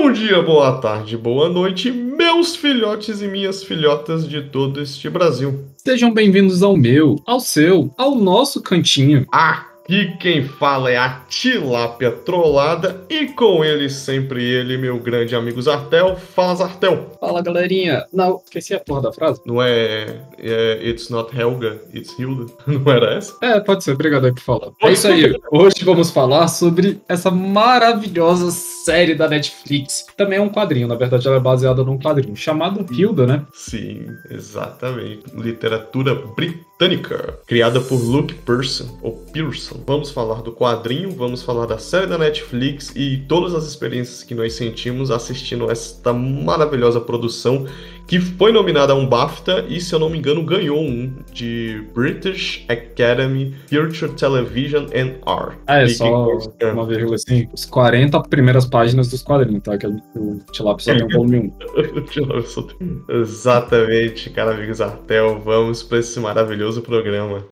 Bom dia, boa tarde, boa noite, meus filhotes e minhas filhotas de todo este Brasil. Sejam bem-vindos ao meu, ao seu, ao nosso cantinho. Aqui quem fala é a Tilápia Trollada e com ele sempre ele, meu grande amigo Zartel. Fala, Zartel. Fala, galerinha. Não, esqueci a porra da frase. Não é, é It's not Helga, it's Hilda? Não era essa? É, pode ser. Obrigado aí por falar. É isso aí. Hoje vamos falar sobre essa maravilhosa série da Netflix. Também é um quadrinho, na verdade ela é baseada num quadrinho chamado Hilda, né? Sim, exatamente. Literatura britânica, criada por Luke Pearson, ou Pearson. Vamos falar do quadrinho, vamos falar da série da Netflix e todas as experiências que nós sentimos assistindo esta maravilhosa produção que foi nominada a um BAFTA e, se eu não me engano, ganhou um de British Academy Future Television and Art. Ah, é E só quem- uma vírgula assim, os 40 primeiras páginas dos quadrinhos, tá? Que o Tilapia só tem um volume 1. Exatamente, cara, amigos Artel, vamos para esse maravilhoso programa.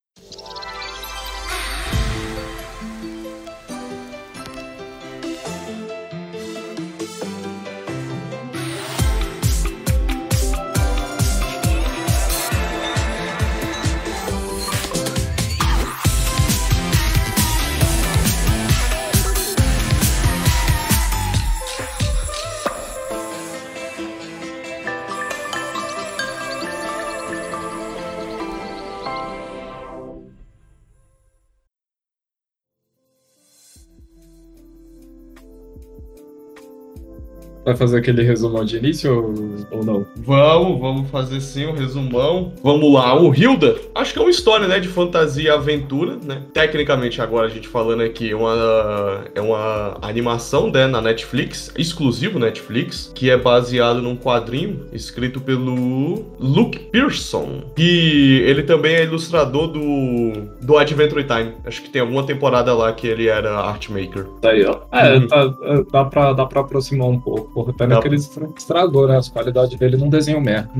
Vai fazer aquele resumão de início ou, ou não? Vamos, vamos fazer sim um resumão. Vamos lá, o Hilda, acho que é uma história, né, de fantasia e aventura, né? Tecnicamente, agora a gente falando aqui, uma, é uma animação, né, na Netflix, exclusivo Netflix, que é baseado num quadrinho escrito pelo Luke Pearson, que ele também é ilustrador do, do Adventure Time. Acho que tem alguma temporada lá que ele era art maker. Tá aí, ó. É, Uhum. tá- é, dá, pra, dá pra aproximar um pouco. Porra, pena Dá. que ele estra- estragou, né? As qualidades dele num desenho merda.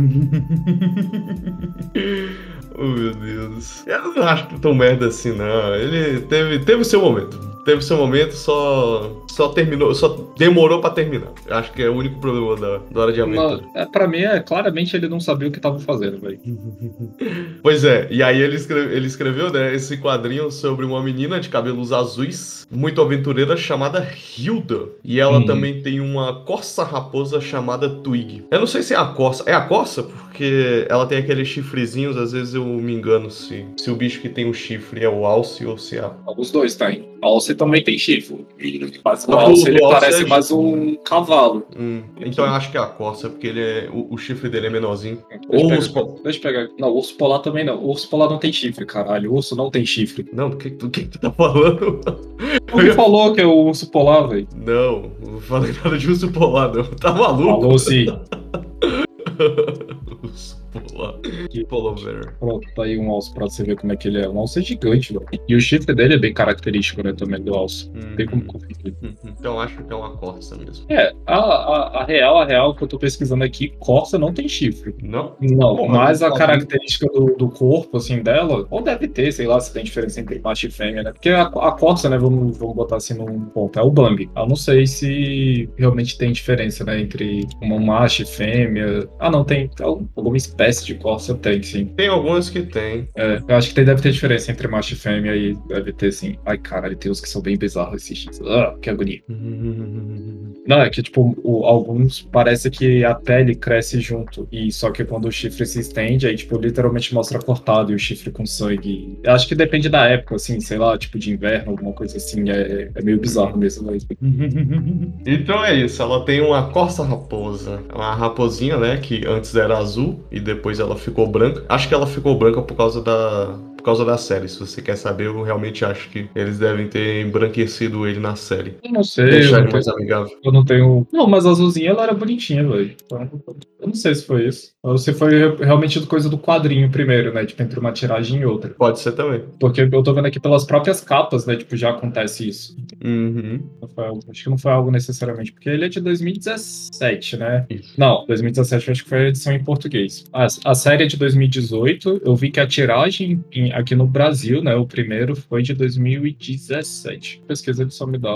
oh meu Deus. Eu não acho que tão merda assim, não. Ele teve, teve seu momento. Teve seu momento, só. Só terminou. Só demorou pra terminar. Acho que é o único problema da, da hora de aventura. É, pra mim, é, claramente ele não sabia o que tava fazendo, velho. Pois é, e aí ele, escreve- ele escreveu, né, esse quadrinho sobre uma menina de cabelos azuis, muito aventureira, chamada Hilda. E ela Hum. também tem uma corça raposa chamada Twig. Eu não sei se é a corça. É a corça? Porque ela tem aqueles chifrezinhos, às vezes eu me engano se, se o bicho que tem o chifre é o alce ou se é. Os dois tem. Alce também tem chifre. Mas o Alce ele Alce parece é mais um cavalo. Hum, então eu acho que é a corça, porque ele é. O, o chifre dele é menorzinho. Deixa Ou eu os pegar- po- Deixa eu pegar. Não, urso polar também não. O urso polar não tem chifre, caralho. O urso não tem chifre. Não, do que, do que tu tá falando? Quem falou que é o urso polar, velho? Não, não falei nada de urso polar, não. Tá maluco? Falou sim. urso polar. Polar Pronto, tá aí um alce pra você ver como é que ele é. Um alce é gigante, velho. E o chifre dele é bem característico, né, também do alce. Não tem como confundir. Então acho que é uma corça mesmo. É, a, a, a real, a real que eu tô pesquisando aqui, Corsa não tem chifre. Não? Não, mas a característica do, do corpo, assim, dela, ou deve ter, sei lá, se tem diferença entre macho e fêmea, né? Porque a, a Corsa, né, vamos, vamos botar assim num ponto, é o Bambi. Eu não sei se realmente tem diferença, né, entre uma macho e fêmea. Ah, não, tem algum- alguma espécie de Corsa tem, sim. Tem algumas que tem. É, eu acho que tem, deve ter diferença entre macho e fêmea e deve ter, sim. Ai, caralho, tem uns que são bem bizarros esses X. Ah, que agonia. Não, é que, tipo, o- alguns parece que a pele cresce junto. E só que quando o chifre se estende, aí, tipo, literalmente mostra cortado e o chifre com sangue. Eu acho que depende da época, assim, sei lá, tipo de inverno, alguma coisa assim. É, é meio bizarro mesmo. Né? Então é isso, ela tem uma corça raposa. Uma raposinha, né? Que antes era azul e depois ela ficou branca. Acho que ela ficou branca por causa da. Por causa da série. Se você quer saber, eu realmente acho que eles devem ter embranquecido ele na série. Eu não sei. Eu Deixar não, ele tenho, mais amigável. eu não tenho. Não, mas a azulzinha ela era bonitinha, velho. Eu não sei se foi isso. Ou se foi realmente coisa do quadrinho primeiro, né? Tipo, entre uma tiragem e outra. Pode ser também. Porque eu tô vendo aqui pelas próprias capas, né? Tipo, já acontece isso. Uhum. Algo- acho que não foi algo necessariamente, porque ele é de 2017, né? Isso. Não, 2017 eu acho que foi a edição em português. A, a série é de 2018, eu vi que a tiragem, em- aqui no Brasil, né, o primeiro foi de 2017. Pesquisa ele só me dá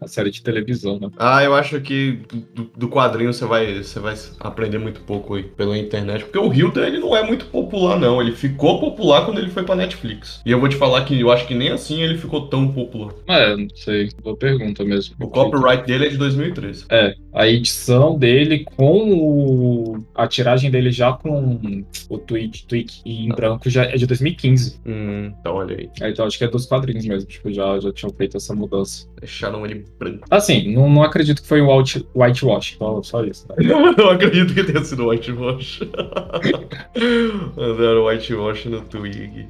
a série de televisão, né? Ah, eu acho que do, do quadrinho você vai, você vai aprender muito pouco aí pela internet, porque o Hilda ele não é muito popular não, ele ficou popular quando ele foi pra Netflix. E eu vou te falar que eu acho que nem assim ele ficou tão popular. É, não sei, boa pergunta mesmo. O copyright dele é de 2013. É, a edição dele com o, a tiragem dele já com o tweet, tweet em branco já é de 2015. Hum, então olha aí. É, então acho que é dos quadrinhos mesmo, tipo, já, já tinham feito essa mudança. Deixaram ele branco. Assim, não, não acredito que foi um white, whitewash, só, só isso. Tá? não acredito que tenha sido whitewash. Mandaram whitewash no Twig.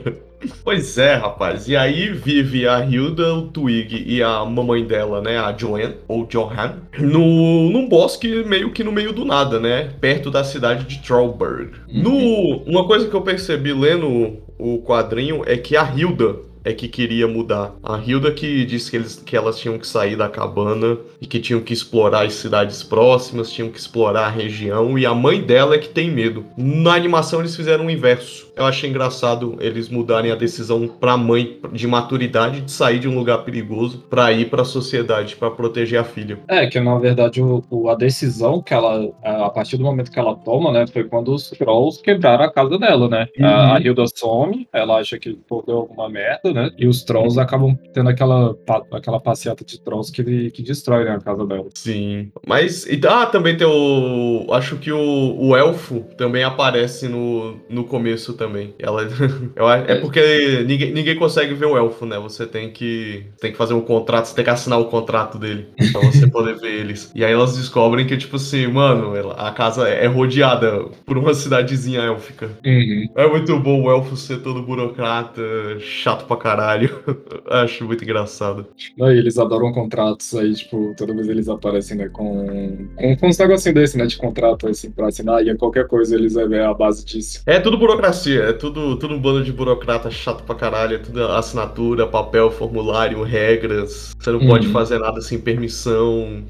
pois é, rapaz. E aí vive a Hilda, o Twig e a mamãe dela, né, a Joanne, ou Johan, no, num bosque meio que no meio do nada, né, perto da cidade de Trollberg. Uhum. No, uma coisa que eu percebi lendo o quadrinho é que a Hilda é que queria mudar. A Hilda que disse que, eles, que elas tinham que sair da cabana e que tinham que explorar as cidades próximas, tinham que explorar a região, e a mãe dela é que tem medo. Na animação eles fizeram o inverso. Eu achei engraçado eles mudarem a decisão pra mãe de maturidade de sair de um lugar perigoso para ir para a sociedade, para proteger a filha. É, que na verdade o, o, a decisão que ela, a partir do momento que ela toma, né, foi quando os trolls quebraram a casa dela, né? Uhum. A, a Hilda some, ela acha que deu alguma merda, né? E os trolls acabam tendo aquela, aquela passeata de trolls que, que destrói né, a casa dela. Sim. Mas. E, ah, também tem o. Acho que o, o elfo também aparece no, no começo também. Ela, é porque ninguém, ninguém consegue ver o elfo, né? Você tem que. Tem que fazer um contrato, você tem que assinar o contrato dele. Pra você poder ver eles. E aí elas descobrem que, tipo assim, mano, a casa é rodeada por uma cidadezinha élfica. Uhum. É muito bom o elfo ser todo burocrata, chato pra caralho caralho. Acho muito engraçado. Não, eles adoram contratos aí, tipo, toda vez eles aparecem, né, com, com, com uns negocinhos desse, né, de contrato, assim, pra assinar, e qualquer coisa eles vão ver a base disso. É tudo burocracia, é tudo, tudo um bando de burocrata chato pra caralho, é tudo assinatura, papel, formulário, regras. Você não uhum. pode fazer nada sem permissão,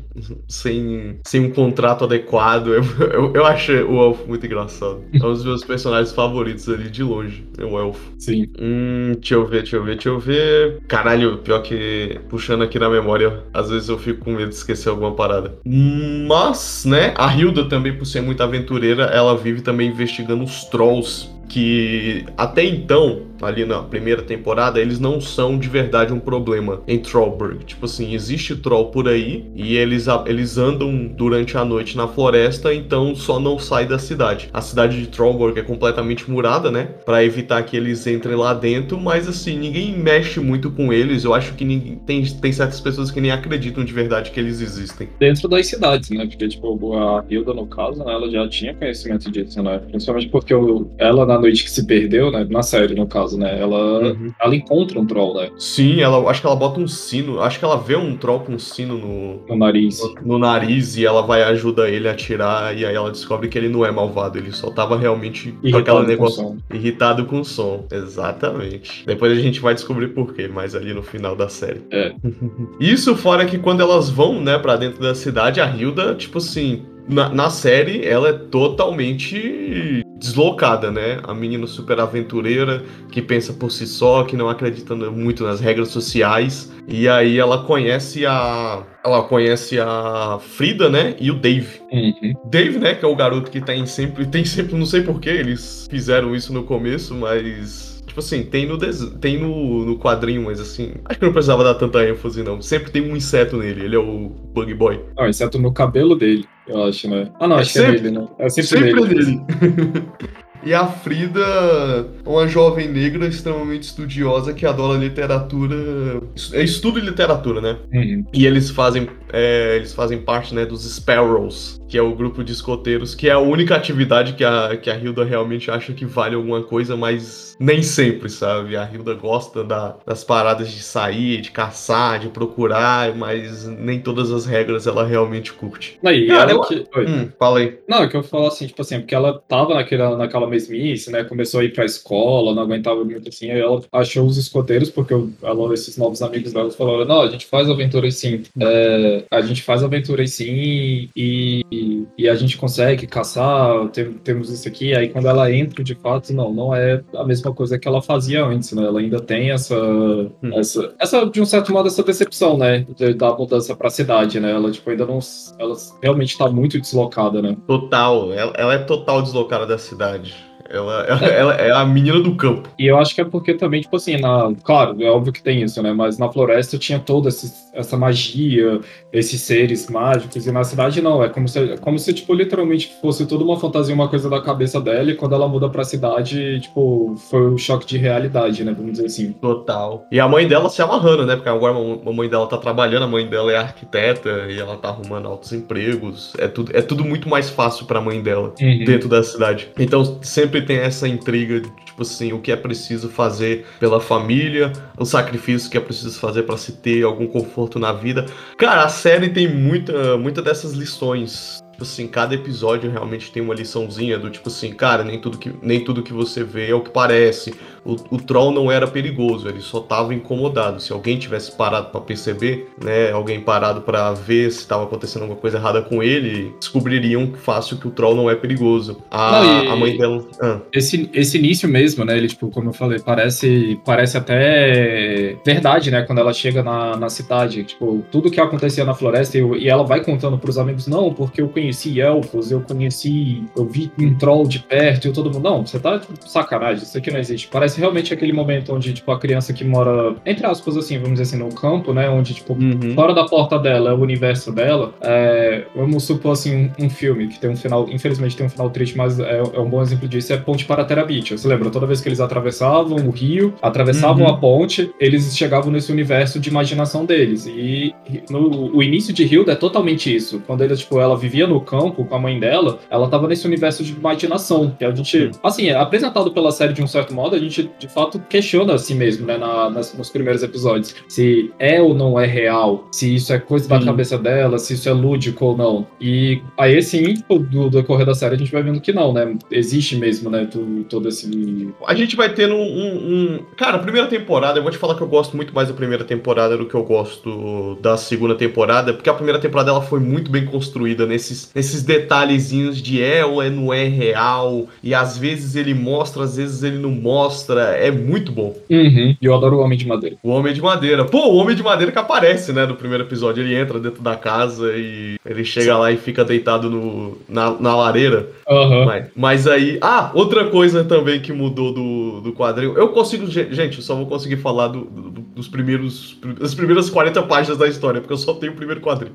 sem, sem um contrato adequado. Eu, eu, eu acho o Elfo muito engraçado. É um dos meus personagens favoritos ali, de longe, é o Elfo. Sim. Hum, deixa eu ver, deixa eu ver, deixa eu ver. Caralho, pior que puxando aqui na memória, às vezes eu fico com medo de esquecer alguma parada. Mas, né, a Hilda também, por ser muito aventureira, ela vive também investigando os trolls que até então, ali na primeira temporada, eles não são de verdade um problema em Trollberg. Tipo assim, existe troll por aí e eles, eles andam durante a noite na floresta, então só não sai da cidade. A cidade de Trollberg é completamente murada, né? Para evitar que eles entrem lá dentro, mas assim, ninguém mexe muito com eles. Eu acho que ninguém, tem, tem certas pessoas que nem acreditam de verdade que eles existem. Dentro das cidades, né? Porque, tipo, a Hilda, no caso, né, ela já tinha conhecimento disso, né? Principalmente porque ela, na noite que se perdeu, né? Na série, no caso, né? Ela, uhum. ela encontra um troll, né? Sim, ela, acho que ela bota um sino. Acho que ela vê um troll com um sino no, no nariz. No, no, nariz e ela vai ajudar ele a tirar. E aí ela descobre que ele não é malvado, ele só tava realmente irritado com aquela negócio. Irritado com o som. Exatamente. Depois a gente vai descobrir por quê, mas ali no final da série. É. Isso fora que quando elas vão, né, pra dentro da cidade, a Hilda, tipo assim, na, na, série, ela é totalmente deslocada, né? A menina super aventureira, que pensa por si só, que não acredita muito nas regras sociais. E aí ela conhece a. Ela conhece a Frida, né? E o Dave. Uhum. Dave, né? Que é o garoto que tem sempre. Tem sempre. Não sei porquê eles fizeram isso no começo, mas Tipo assim, tem no, tem no, no quadrinho, mas assim, acho que não precisava dar tanta ênfase, não. Sempre tem um inseto nele, ele é o Bug Boy. Ah, inseto no cabelo dele, eu acho, né? Ah, não, é acho sempre, que é dele, né? É sempre, sempre dele. dele. E a Frida, uma jovem negra extremamente estudiosa que adora literatura. É estudo literatura, né? Uhum. E eles fazem, é, eles fazem parte né, dos Sparrows, que é o grupo de escoteiros, que é a única atividade que a, que a Hilda realmente acha que vale alguma coisa, mas nem sempre, sabe? A Hilda gosta da, das paradas de sair, de caçar, de procurar, mas nem todas as regras ela realmente curte. Aí, Cara, ela que... Hum, fala aí. Não, é que eu falo assim, tipo assim, porque ela tava naquela, naquela mesmice, né? Começou a ir pra escola, não aguentava muito assim, aí ela achou os escoteiros, porque ela, esses novos amigos dela falaram, não, a gente faz aventura assim, é é, a gente faz aventura sim e, e, a gente consegue caçar, tem, temos isso aqui. Aí quando ela entra, de fato, não, não é a mesma coisa que ela fazia antes, né? Ela ainda tem essa, hum. essa, essa de um certo modo, essa decepção, né? Da mudança pra cidade, né? Ela, tipo, ainda não. Ela realmente tá muito deslocada, né? Total. Ela, ela é total deslocada da cidade. Ela, ela, ela, é a menina do campo. E eu acho que é porque também, tipo assim, na, claro, é óbvio que tem isso, né? Mas na floresta tinha toda essa magia, esses seres mágicos, e na cidade não. É como se, é como se tipo, literalmente fosse tudo uma fantasia, uma coisa da cabeça dela, e quando ela muda pra cidade, tipo, foi um choque de realidade, né? Vamos dizer assim. Total. E a mãe dela se amarrando, né? Porque agora a mãe dela tá trabalhando, a mãe dela é arquiteta, e ela tá arrumando altos empregos. É tudo, é tudo muito mais fácil pra mãe dela uhum. dentro da cidade. Então sempre tem essa intriga de, tipo assim, o que é preciso fazer pela família, o sacrifício que é preciso fazer para se ter algum conforto na vida. Cara, a série tem muita, muita dessas lições tipo assim, cada episódio realmente tem uma liçãozinha do tipo assim, cara, nem tudo que, nem tudo que você vê é o que parece. O, o troll não era perigoso, ele só tava incomodado. Se alguém tivesse parado para perceber, né, alguém parado para ver se estava acontecendo alguma coisa errada com ele, descobririam fácil que o troll não é perigoso. A, não, e, a mãe dela. Ah. Esse, esse início mesmo, né, ele, tipo, como eu falei, parece, parece até verdade, né, quando ela chega na, na cidade. Tipo, tudo que acontecia na floresta e, e ela vai contando pros amigos, não, porque eu conheci conheci elfos, eu conheci, eu vi um troll de perto e todo mundo. Não, você tá tipo, sacanagem, isso aqui não existe. Parece realmente aquele momento onde, tipo, a criança que mora, entre aspas, assim, vamos dizer assim, no campo, né? Onde, tipo, uhum. fora da porta dela é o universo dela. É, vamos supor, assim, um, um, filme que tem um final, infelizmente tem um final triste, mas é, é um bom exemplo disso, é Ponte para Terabithia. Você lembra? Toda vez que eles atravessavam o rio, atravessavam uhum. a ponte, eles chegavam nesse universo de imaginação deles. E no, o início de Hilda é totalmente isso. Quando eles, tipo, ela vivia no campo com a mãe dela, ela tava nesse universo de imaginação. Que a gente, assim, é apresentado pela série de um certo modo, a gente de fato questiona a si mesmo, né, na, nas, nos primeiros episódios. Se é ou não é real, se isso é coisa da cabeça dela, se isso é lúdico ou não. E aí, sim, do decorrer da série, a gente vai vendo que não, né? Existe mesmo, né, todo, todo esse. A gente vai tendo um, um. Cara, a primeira temporada, eu vou te falar que eu gosto muito mais da primeira temporada do que eu gosto da segunda temporada, porque a primeira temporada ela foi muito bem construída nesses nesses detalhezinhos de é ou é, não é real, e às vezes ele mostra, às vezes ele não mostra, é muito bom. Uhum. E eu adoro o Homem de Madeira. O Homem de Madeira. Pô, o Homem de Madeira que aparece, né, no primeiro episódio, ele entra dentro da casa e ele chega Sim. lá e fica deitado no, na, na lareira. Uhum. Mas, mas aí, ah, outra coisa também que mudou do, do quadrinho, eu consigo, gente, eu só vou conseguir falar do, do, dos primeiros, das primeiras 40 páginas da história, porque eu só tenho o primeiro quadrinho.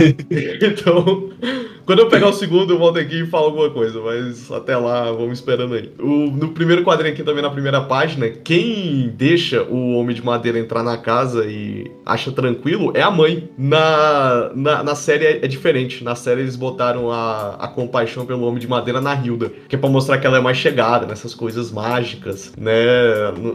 então, quando eu pegar o segundo, eu volto aqui e falo alguma coisa, mas até lá, vamos esperando aí. O, no primeiro quadrinho aqui também, na primeira página, quem deixa o Homem de Madeira entrar na casa e acha tranquilo é a mãe. Na, na, na série é, é diferente. Na série eles botaram a, a compaixão pelo Homem de Madeira na Hilda, que é pra mostrar que ela é mais chegada nessas coisas mágicas, né?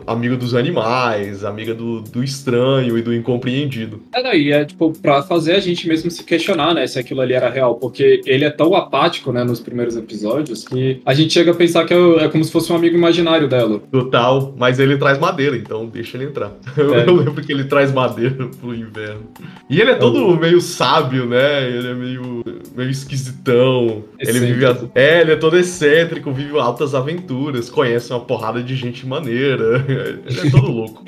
Amiga dos animais, amiga do, do estranho e do incompreendido. É, daí, é tipo, pra fazer a gente mesmo se questionar, né, se aquilo ali era real, porque ele é tão apático, né, nos primeiros episódios, que a gente chega a pensar que é, é como se fosse um amigo imaginário dela. Total, mas ele traz madeira, então deixa ele entrar. É. Eu lembro que ele traz madeira pro inverno. E ele é todo é. meio sábio, né? Ele é meio, meio esquisitão. Excêntrico. Ele vive. É, ele é todo excêntrico, vive altas aventuras, conhece uma porrada de gente maneira. Ele é todo louco.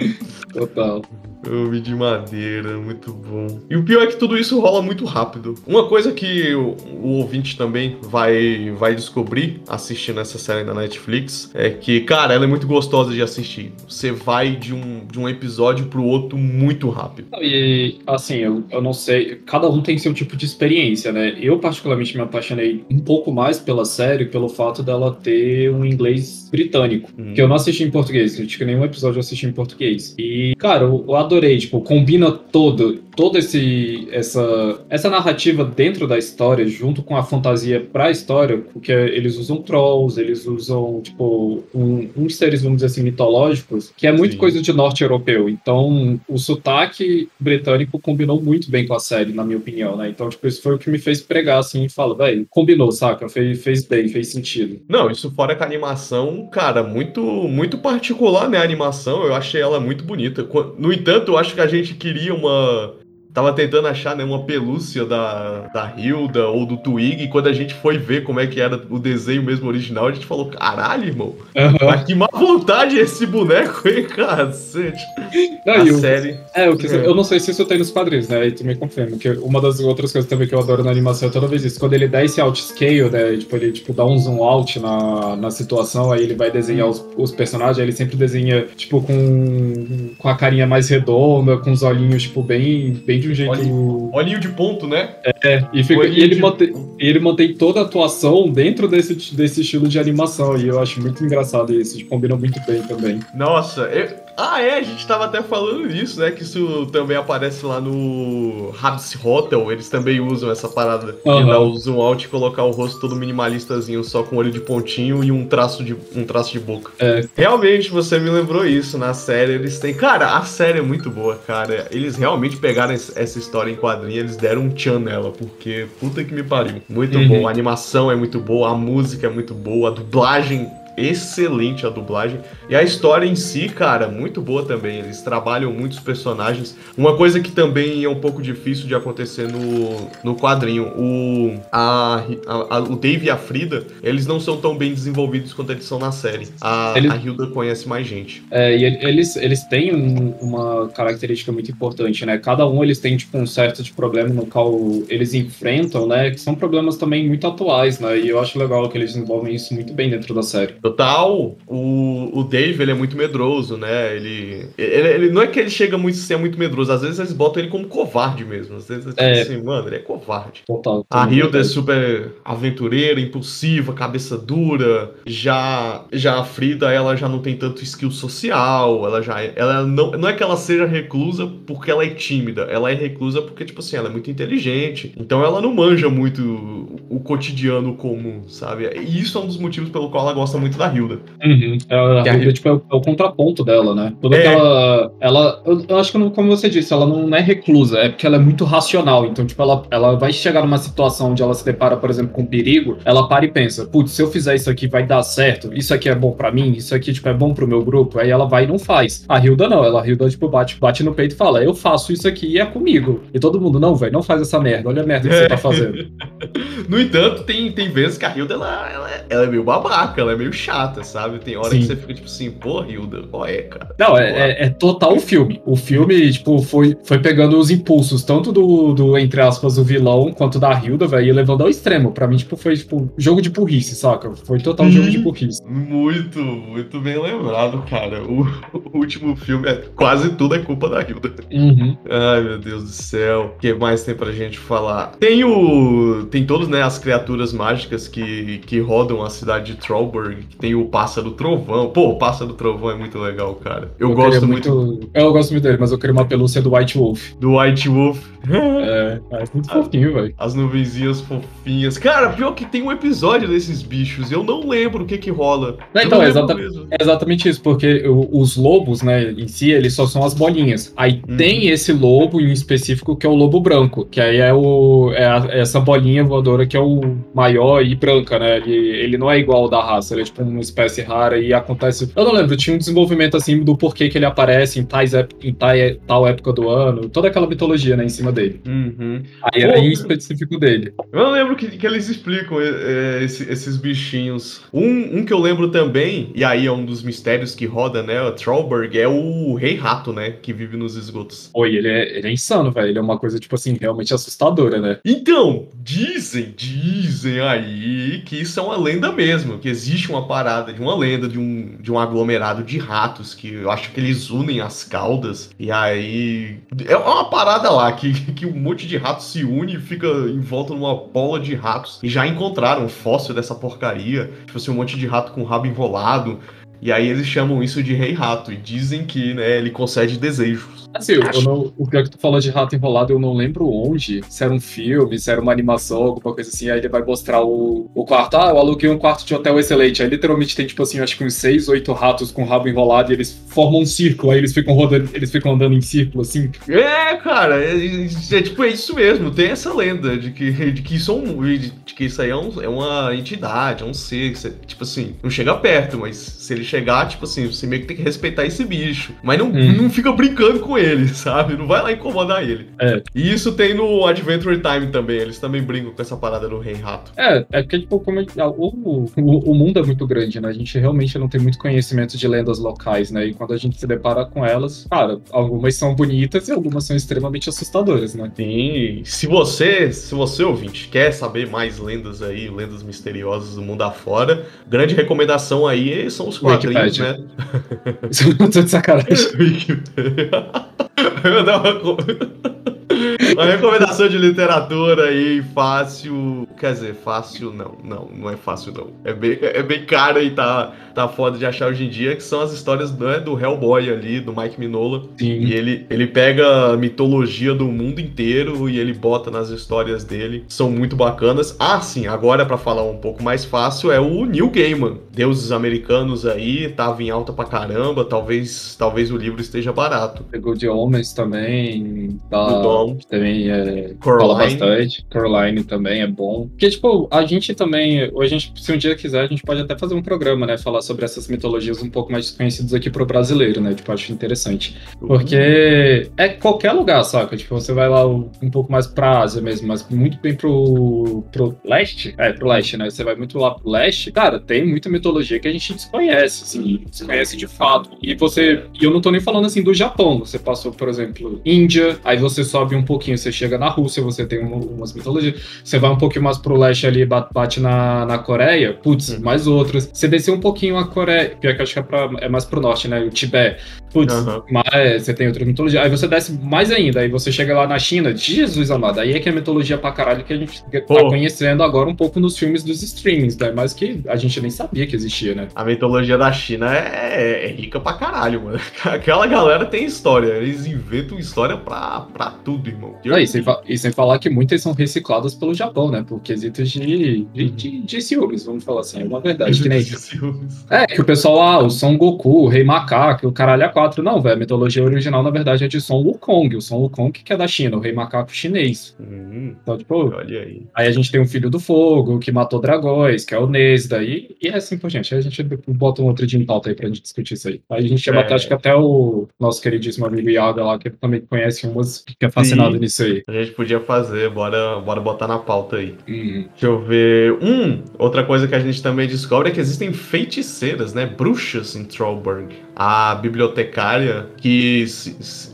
Total. Homem de madeira, muito bom. E o pior é que tudo isso rola muito rápido. Uma coisa que o, o, ouvinte também vai, vai descobrir assistindo essa série na Netflix é que, cara, ela é muito gostosa de assistir. Você vai de um, de um episódio pro outro muito rápido. E, assim, eu, eu não sei, cada um tem seu tipo de experiência, né? Eu, particularmente, me apaixonei um pouco mais pela série pelo fato dela ter um inglês britânico, hum. que eu não assisti em português. Acho que nenhum episódio eu assisti em português. E, cara, eu, eu adorei, tipo, combina todo, todo esse essa essa narrativa dentro da história junto com a fantasia para a história, porque eles usam trolls, eles usam tipo um, uns seres vamos dizer assim mitológicos, que é muito Sim. coisa de norte europeu. Então, o sotaque britânico combinou muito bem com a série, na minha opinião, né? Então, tipo, isso foi o que me fez pregar assim e fala, velho, combinou, saca? Fez, fez bem, fez sentido. Não, isso fora que a animação, cara, muito muito particular, né, a animação, eu achei ela muito bonita. No entanto, eu acho que a gente queria uma tava tentando achar, né, uma pelúcia da, da Hilda ou do Twig, e quando a gente foi ver como é que era o desenho mesmo original, a gente falou, caralho, irmão, uhum. mas que má vontade esse boneco, hein, cacete. Não, a série... É, eu, é. eu não sei se isso tem nos quadrinhos, né, e tu me confirma, que uma das outras coisas também que eu adoro na animação é toda vez isso, quando ele dá esse outscale, né, tipo, ele tipo, dá um zoom out na, na situação, aí ele vai desenhar os, os personagens, ele sempre desenha, tipo, com, com a carinha mais redonda, com os olhinhos, tipo, bem, bem de um jeito. Olhinho, olhinho de ponto, né? É, e, fica, e ele, de... mantém, ele mantém toda a atuação dentro desse, desse estilo de animação, e eu acho muito engraçado isso, eles combinam muito bem também. Nossa, eu, ah, é, a gente tava até falando isso, né? Que isso também aparece lá no Habs Hotel. Eles também usam essa parada uhum. de dar o zoom out e colocar o rosto todo minimalistazinho, só com olho de pontinho e um traço de, um traço de boca. É. Realmente, você me lembrou isso. Na série, eles têm. Cara, a série é muito boa, cara. Eles realmente pegaram essa história em quadrinho eles deram um tchan nela, porque puta que me pariu. Muito uhum. bom. A animação é muito boa, a música é muito boa, a dublagem excelente a dublagem. E a história em si, cara, muito boa também. Eles trabalham muitos personagens. Uma coisa que também é um pouco difícil de acontecer no, no quadrinho. O, a, a, o Dave e a Frida, eles não são tão bem desenvolvidos quanto eles são na série. A, a Hilda conhece mais gente. É, e eles, eles têm um, uma característica muito importante, né? Cada um eles têm, tipo, um certo de problema no qual eles enfrentam, né? Que são problemas também muito atuais, né? E eu acho legal que eles desenvolvem isso muito bem dentro da série. Total, o, o Dave, ele é muito medroso, né? Ele, ele, ele, Não é que ele chega muito ser muito medroso, às vezes eles botam ele como covarde mesmo. Às vezes é assim, mano, ele é covarde. Total. A Hilda é super aventureira, impulsiva, cabeça dura. Já, já a Frida, ela já não tem tanto skill social, ela já é, ela não, não é que ela seja reclusa porque ela é tímida, ela é reclusa porque, tipo assim, ela é muito inteligente. Então ela não manja muito o cotidiano comum, sabe? E isso é um dos motivos pelo qual ela gosta muito muito da Hilda. Uhum. É, a, a Hilda, tipo, é o, é o, contraponto dela, né? Tudo é. que ela. ela eu, eu, acho que, como você disse, ela não é reclusa, é porque ela é muito racional. Então, tipo, ela, ela vai chegar numa situação onde ela se depara, por exemplo, com um perigo, ela para e pensa, putz, se eu fizer isso aqui vai dar certo, isso aqui é bom para mim, isso aqui, tipo, é bom pro meu grupo. Aí ela vai e não faz. A Hilda não, ela, a Hilda, tipo, bate, bate no peito e fala, eu faço isso aqui e é comigo. E todo mundo, não, velho, não faz essa merda, olha a merda que você tá fazendo. no entanto, tem, tem vezes que a Hilda, ela, ela, ela é meio babaca, ela é meio chata, sabe? Tem hora Sim. que você fica tipo assim, pô, Hilda, qual é, cara? Não, é, é, é, total o filme. O filme, tipo, foi, foi pegando os impulsos, tanto do, do entre aspas, o vilão, quanto da Hilda, velho, e levando ao extremo. Pra mim, tipo, foi, tipo, jogo de burrice, saca? Foi total hum, jogo de burrice. Muito, muito bem lembrado, cara. O, o, último filme, é, quase tudo é culpa da Hilda. Uhum. Ai, meu Deus do céu. O que mais tem pra gente falar? Tem o... Tem todos, né, as criaturas mágicas que, que rodam a cidade de Trollberg. Tem o Pássaro Trovão. Pô, o Pássaro Trovão é muito legal, cara. Eu, eu gosto muito... muito... Eu gosto muito dele, mas eu queria uma pelúcia do White Wolf. Do White Wolf. É, é muito fofinho, velho. As nuvenzinhas fofinhas. Cara, pior que tem um episódio desses bichos. Eu não lembro o que que rola. Não, então, é, exata é exatamente isso, porque os lobos, né, em si, eles só são as bolinhas. Aí uhum. tem esse lobo em específico que é o lobo branco, que aí é, o, é, a, essa bolinha voadora que é o maior e branca, né? Ele, ele não é igual da raça, ele é tipo uma espécie rara e acontece. Eu não lembro, tinha um desenvolvimento assim do porquê que ele aparece em, tais, em tal, tal época do ano, toda aquela mitologia, né, em cima dele. Uhum. Aí era em específico dele. Eu lembro que, que eles explicam é, esse, esses bichinhos. Um, um que eu lembro também, e aí é um dos mistérios que roda, né, o Trollberg, é o Rei Rato, né, que vive nos esgotos. Oi, ele é, ele é insano, velho. Ele é uma coisa, tipo assim, realmente assustadora, né? Então, dizem, dizem aí que isso é uma lenda mesmo, que existe uma parada de uma lenda de um, de um aglomerado de ratos que eu acho que eles unem as caudas e aí é uma parada lá que, que um monte de ratos se une e fica em volta numa bola de ratos e já encontraram fóssil dessa porcaria, tipo assim, um monte de rato com rabo enrolado. E aí eles chamam isso de Rei Rato e dizem que né, ele concede desejos. Assim, eu não, o pior que tu falou de Rato Enrolado, eu não lembro onde, se era um filme, se era uma animação, alguma coisa assim, aí ele vai mostrar o, o quarto, ah, eu aluguei um quarto de hotel excelente, aí literalmente tem, tipo assim, acho que uns seis, oito ratos com rabo enrolado e eles formam um círculo, aí eles ficam rodando, eles ficam andando em círculo, assim. É, cara, é, é tipo, é isso mesmo, tem essa lenda de que, de que isso é um, de que isso aí é, um, é uma entidade, é um ser, tipo assim, não chega perto, mas se ele chegar, tipo assim, você meio que tem que respeitar esse bicho. Mas não, hum. não fica brincando com ele, sabe? Não vai lá incomodar ele. É. E isso tem no Adventure Time também. Eles também brincam com essa parada do Rei Rato. É, é porque, tipo, como o, o, o mundo é muito grande, né? A gente realmente não tem muito conhecimento de lendas locais, né? E quando a gente se depara com elas, cara, algumas são bonitas e algumas são extremamente assustadoras, né? Sim. Se você, se você ouvinte, quer saber mais lendas aí, lendas misteriosas do mundo afora, grande recomendação aí são os quadrinhos, Wikipedia. né? Tô de sacanagem. Eu dar uma... recomendação de literatura aí, fácil. Quer dizer, fácil não. Não, não é fácil não. É bem, é bem cara e tá, tá foda de achar hoje em dia, que são as histórias né, do Hellboy ali, do Mike Minola. Sim. E ele, ele pega a mitologia do mundo inteiro e ele bota nas histórias dele. São muito bacanas. Ah, sim, agora para falar um pouco mais fácil é o Neil Gaiman. Deuses americanos aí, tava em alta pra caramba. Talvez, talvez o livro esteja barato. Pegou de Homens também. Tá, Dom. Também é, fala bastante. Coraline também é bom. Porque, tipo, a gente também, ou a gente, se um dia quiser, a gente pode até fazer um programa, né? Falar sobre essas mitologias um pouco mais desconhecidas aqui pro brasileiro, né? Tipo, acho interessante. Uhum. Porque é qualquer lugar, saca? Tipo, você vai lá um pouco mais pra Ásia mesmo, mas muito bem pro, pro leste. É, pro leste, né? Você vai muito lá pro leste. Cara, tem muita mitologia que a gente desconhece, assim, desconhece de fato. E você. E eu não tô nem falando assim do Japão. Você passou, por exemplo, Índia, aí você sobe um pouquinho, você chega na Rússia, você tem umas mitologias. Você vai um pouquinho mais pro leste ali, bate na, na Coreia, putz, uhum. mais outras. Você descer um pouquinho a Coreia, pior que acho que é, pra, é mais pro norte, né? O Tibete. Putz, uhum. mas você tem outra mitologia. Aí você desce mais ainda, aí você chega lá na China, Jesus amado, aí é que é mitologia pra caralho que a gente tá Pô. tá conhecendo agora um pouco nos filmes dos streamings, né? Mas que a gente nem sabia que existia, né? A mitologia da China é, é rica pra caralho, mano. Aquela galera tem história, eles inventam história pra, pra tudo, irmão. Não, e, sem e, sem falar que muitas são recicladas pelo Japão, né? Por quesitos de, de, de, de ciúmes, vamos falar assim. É uma verdade. que nem... É, que o pessoal, ah, o Son Goku, o Rei Macaco, o caralho a quatro. Não, velho, a mitologia original, na verdade, é de Son Wukong. O Son Wukong que é da China, o Rei Macaco chinês. Uhum. Então, tipo, Olha aí. aí a gente tem o Filho do Fogo, que matou dragões, que é o Nesda, e, e é assim por gente. Aí a gente bota um outro dia em pauta aí pra gente discutir isso aí. Aí a gente chama é. acho que até o nosso queridíssimo amigo Iaga lá, que também conhece umas, que é fascinado Sim. nisso aí. A gente podia fazer, bora, bora botar na pauta aí. Uhum. Deixa eu ver. Um, outra coisa que a gente também descobre é que existem feiticeiras, né? Bruxas em Trollberg. A bibliotecária, que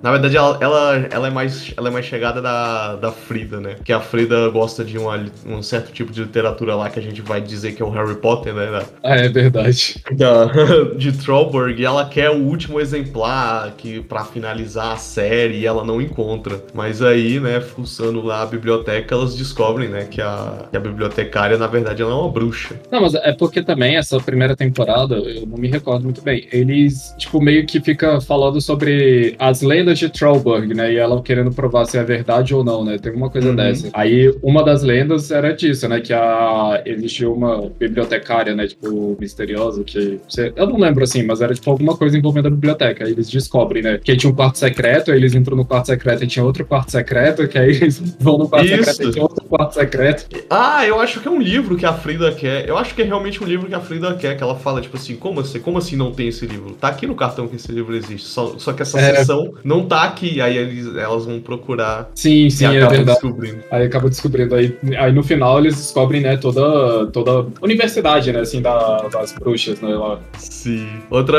na verdade ela, ela, ela, é mais, ela é mais chegada da, da Frida, né? Que a Frida gosta de uma, um certo tipo de literatura lá que a gente vai dizer que é o Harry Potter, né? Da, ah, é verdade. Da, de Trollberg. E ela quer o último exemplar que para finalizar a série e ela não encontra. Mas aí, né, fuçando lá a biblioteca, elas descobrem, né, que a, que a bibliotecária, na verdade, ela é uma bruxa. Não, mas é porque também essa primeira temporada, eu não me recordo muito bem, eles, tipo, meio que fica falando sobre as lendas de Trollberg, né, e ela querendo provar se é verdade ou não, né, tem uma coisa uhum. dessa. Aí, uma das lendas era disso, né, que a, existia uma bibliotecária, né, tipo, misteriosa, que, eu não lembro assim, mas era, tipo, alguma coisa envolvendo a biblioteca. Aí eles descobrem, né, que tinha um quarto secreto, aí eles entram no quarto secreto e tinha outro quarto secreto, que aí eles vão no quarto Isso. secreto e tinha outro quarto secreto. Ah, eu acho que é um livro que a Frida quer. Eu acho que é realmente um livro que a Frida quer, que ela fala, tipo assim, como assim? Como assim não tem esse livro? Tá aqui no cartão que esse livro existe. Só, só que essa é. sessão não tá aqui. Aí eles, elas vão procurar. Sim, sim, é verdade. Descobrindo. Aí acaba descobrindo. Aí, aí no final eles descobrem, né, toda, toda universidade, né, assim, da, das bruxas, né, lá. Sim. Outra.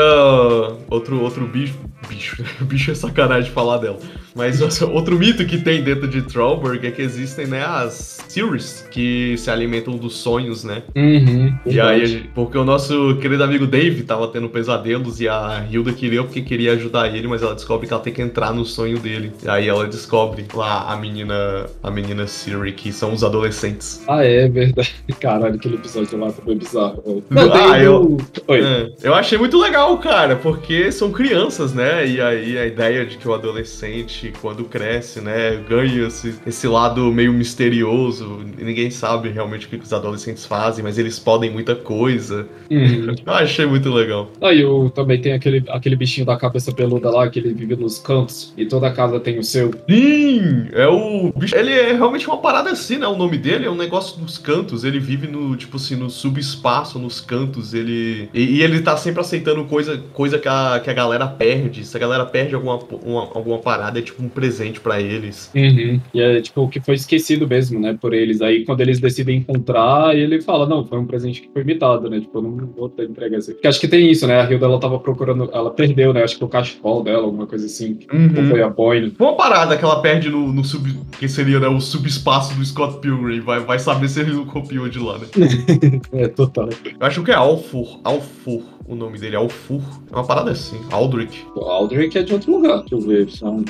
Outro, outro bicho. Bicho. bicho é sacanagem falar dela. Mas outro mito que tem dentro de Trollberg é que existem, né, as Series que se alimentam dos sonhos, né? Uhum, e aí, porque o nosso querido amigo Dave tava tendo pesadelos e a Hilda queria porque queria ajudar ele, mas ela descobre que ela tem que entrar no sonho dele. E aí ela descobre lá a menina, a menina Siri, que são os adolescentes. Ah, é verdade. Caralho, aquele episódio lá foi bizarro. Não, ah, eu, é, eu achei muito legal, cara, porque são crianças, né? E aí a ideia de que o adolescente, quando cresce, né? Ganha esse, esse lado meio misterioso. Ninguém sabe realmente o que os adolescentes fazem, mas eles podem muita coisa. Uhum. Eu achei muito legal. Aí ah, também tem aquele, aquele bichinho da cabeça peluda lá, que ele vive nos cantos e toda casa tem o seu. Sim! É o bicho. Ele é realmente uma parada assim, né? O nome dele é um negócio dos cantos. Ele vive no, tipo assim, no subespaço, nos cantos. Ele. E, e ele tá sempre aceitando coisa, coisa que, a, que a galera perde. Se a galera perde alguma, uma, alguma parada, é tipo um presente para eles. Uhum. E é tipo o que foi esquecido mesmo, né? Por eles. Aí quando eles decidem encontrar, ele fala: Não, foi um presente que foi imitado, né? Tipo, eu não vou ter entrega assim. Porque acho que tem isso, né? A Hilda ela tava procurando. Ela perdeu, né? Acho que o cachecol dela, alguma coisa assim. Uhum. Ou foi a Boyle. Uma parada que ela perde no, no sub. Que seria, né? O subespaço do Scott Pilgrim. Vai, vai saber se ele copiou de lá, né? é, total. Eu acho que é Alfur. Alfur o nome dele, Alfur. É uma parada assim, Aldrich. O Aldrich é de outro lugar. Deixa eu ver. São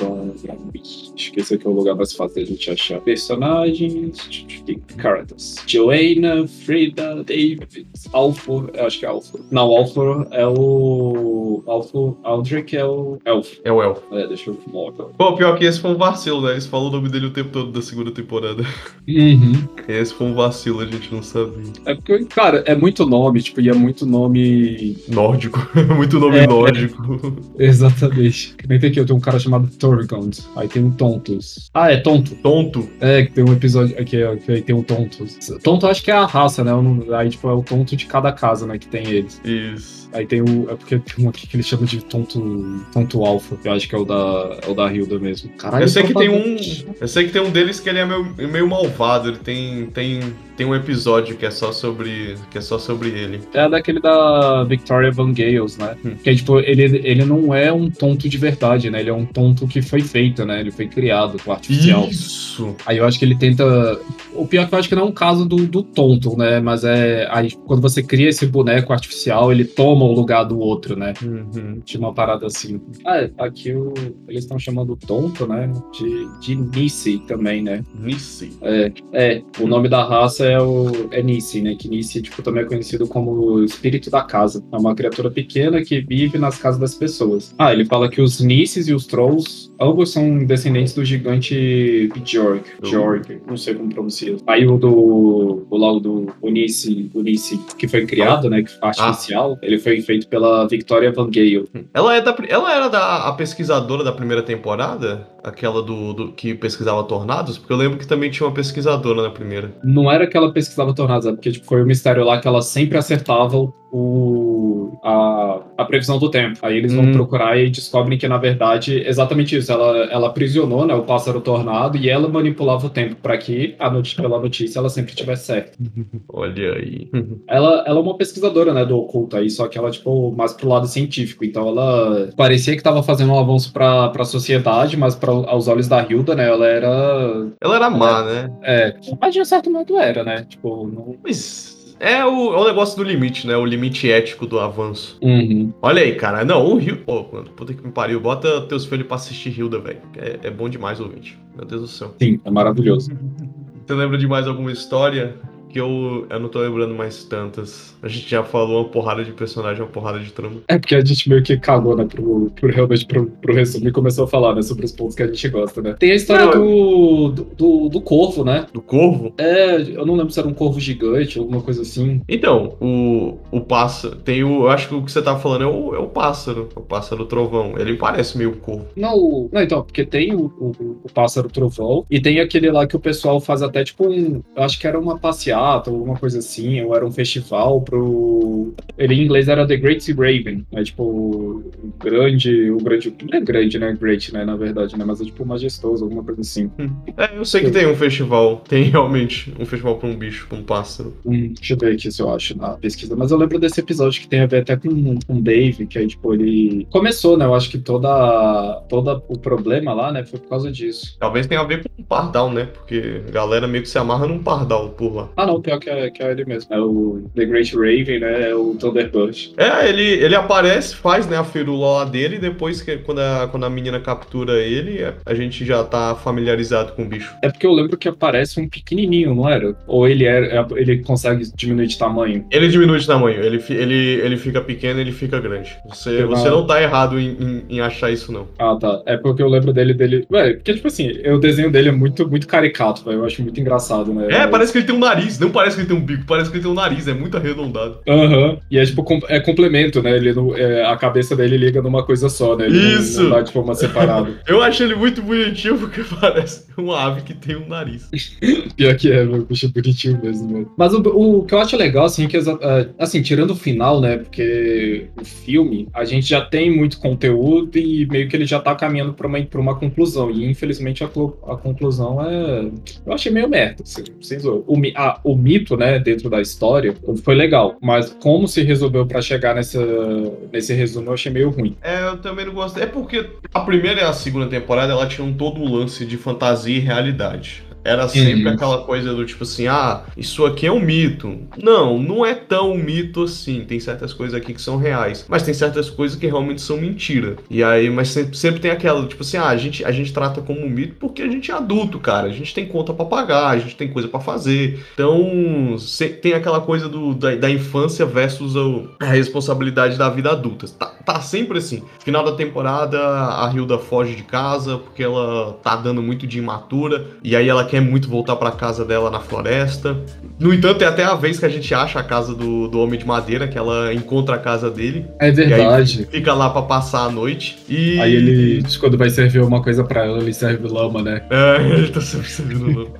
Acho que esse aqui é o lugar mais fácil da gente achar. Personagens. Characters. Joanna, Frida, David. Eu acho que é Alfur. Não, Alfur é o. Alfur. Aldrich é o Elf. É o Elf. É, deixa eu. Pô, pior que esse foi um vacilo, né? Eles falam o nome dele o tempo todo da segunda temporada. Uhum. Esse foi um vacilo, a gente não sabia. É porque, cara, é muito nome, tipo, e é muito nome Nórdico. Muito nome é, nórdico. É, exatamente. Nem tem aqui, eu tenho um cara chamado Thorgund. Aí tem um Tontos. Ah, é Tonto. Tonto? É, que tem um episódio aqui, que aí tem um Tontos. Tonto acho que é a raça, né? Aí, tipo, é o Tonto de cada casa, né? Que tem eles. Isso. Aí tem o. É porque tem um aqui que eles chamam de tonto, tonto alfa, que eu acho que é o da, é o da Hilda mesmo. Caralho, eu sei que tem um. Eu sei que tem um deles que ele é meio, meio malvado. Ele tem, tem, tem um episódio que é só sobre. que é só sobre ele. É daquele da Victoria Van Gales, né? Hum. Que é tipo, ele, ele não é um tonto de verdade, né? Ele é um tonto que foi feito, né? Ele foi criado com artificial. Isso! Aí eu acho que ele tenta. O pior é que eu acho que não é um caso do, do tonto, né? Mas é. Aí, quando você cria esse boneco artificial, ele toma o lugar do outro, né? Uhum. De uma parada assim. Ah, aqui o, eles estão chamando Tonto, né? De, de Nisi também, né? Nisi. É, é, o nome da raça é o é Nisi, né? Que Nisi, tipo, também é conhecido como o espírito da casa. É uma criatura pequena que vive nas casas das pessoas. Ah, ele fala que os Nisis e os Trolls, ambos são descendentes do gigante Bjork. Bjork, não sei como pronuncia. Aí o do, o lá do o Nisi, que foi criado, né? Artificial, ah. ele foi feito pela Victoria Van Gale. Ela, é da, ela era da, a pesquisadora da primeira temporada? Aquela do, do, que pesquisava tornados? Porque eu lembro que também tinha uma pesquisadora na primeira. Não era que ela pesquisava tornados, é porque tipo, foi o um mistério lá que ela sempre acertava o, a, a previsão do tempo. Aí eles vão hum. procurar e descobrem que, na verdade, exatamente isso. Ela, ela aprisionou né, o pássaro tornado e ela manipulava o tempo para que, a notícia, pela notícia, ela sempre tivesse certo. Olha aí. ela, ela é uma pesquisadora né, do oculto aí, só que ela, tipo, mais pro lado científico. Então ela parecia que estava fazendo um avanço para a sociedade, mas pra, aos olhos da Hilda, né, ela era. Ela era má, né? É, mas de um certo modo era, né? Tipo, não. Mas é o, é o negócio do limite, né? O limite ético do avanço. Uhum. Olha aí, cara. Não, o Rio. Pô, puta que me pariu. Bota teus filhos pra assistir Hilda, velho. É, é bom demais, ouvinte. Meu Deus do céu. Sim, é maravilhoso. Você lembra de mais alguma história? Que eu, eu não tô lembrando mais tantas. A gente já falou uma porrada de personagem, uma porrada de trama. É porque a gente meio que cagou, né, pro, pro realmente pro, pro resumo e começou a falar, né, sobre os pontos que a gente gosta, né. Tem a história do, do, do, corvo, né? Do corvo? É, eu não lembro se era um corvo gigante, alguma coisa assim. Então, o, o pássaro, tem o, eu acho que o que você tá falando é o, é o pássaro, o pássaro trovão. Ele parece meio corvo. Não, não então, porque tem o, o, o pássaro trovão e tem aquele lá que o pessoal faz até tipo um, eu acho que era uma passeada teatro, alguma coisa assim, ou era um festival pro. Ele em inglês era The Great Raven, né? Tipo, o grande. O grande. Não é grande, né? Great, né? Na verdade, né? Mas é tipo majestoso, alguma coisa assim. Hum. É, eu sei que tem um festival. Tem realmente um festival pra um bicho, pra um pássaro. Hum, deixa eu ver aqui se eu acho na pesquisa. Mas eu lembro desse episódio que tem a ver até com, com o Dave, que aí, tipo, ele. Começou, né? Eu acho que toda. Todo o problema lá, né? Foi por causa disso. Talvez tenha a ver com o pardal, né? Porque a galera meio que se amarra num pardal por lá. Ah, não, pior que é, que é ele mesmo. É o The Great Raven, né? É o Thunderbird. É, ele, ele aparece, faz né, a firula lá dele, e depois que quando a, quando a menina captura ele, a gente já tá familiarizado com o bicho. É porque eu lembro que aparece um pequenininho, não era? Ou ele é, é ele consegue diminuir de tamanho? Ele diminui de tamanho, ele, ele, ele fica pequeno ele fica grande. Você, você não tá errado em, em, em, achar isso, não. Ah, tá. É porque eu lembro dele, dele. Ué, porque, tipo assim, o desenho dele é muito, muito caricato, véio. eu acho muito engraçado, né? É, parece que ele tem um nariz, não parece que ele tem um bico, parece que ele tem um nariz, é muito arredondado. Aham. Uhum. E é tipo, é complemento, né? Ele não, é, a cabeça dele liga numa coisa só, né? Ele isso! Não, não dá de forma separada. eu acho ele muito bonitinho porque parece uma ave que tem um nariz. Pior que é, meu, bicho bonitinho mesmo, mano. Mas o, o que eu acho legal, assim, que é, assim, tirando o final, né? Porque o filme, a gente já tem muito conteúdo e meio que ele já tá caminhando pra uma, pra uma conclusão. E infelizmente a, a conclusão é. Eu achei meio merda. Assim, o, a, o mito, né, dentro da história foi legal. Mas como se resolveu para chegar nessa, nesse resumo, eu achei meio ruim. É, eu também não gostei. É porque a primeira e a segunda temporada ela tinham todo um lance de fantasia e realidade. Era sempre uhum. aquela coisa do tipo assim, ah, isso aqui é um mito. Não, não é tão mito assim. Tem certas coisas aqui que são reais, mas tem certas coisas que realmente são mentira. E aí, mas sempre, sempre tem aquela, tipo assim, ah, a gente, a gente trata como um mito porque a gente é adulto, cara. A gente tem conta para pagar, a gente tem coisa para fazer. Então, tem aquela coisa do, da, da infância versus a, a responsabilidade da vida adulta. Tá, tá sempre assim. Final da temporada, a Hilda foge de casa porque ela tá dando muito de imatura. E aí ela quer muito voltar para casa dela na floresta. No entanto, é até a vez que a gente acha a casa do, do Homem de Madeira, que ela encontra a casa dele. É verdade. fica lá para passar a noite. E. Aí ele, quando vai servir uma coisa para ela, ele serve lama, né? É, ele tá sempre servindo lama.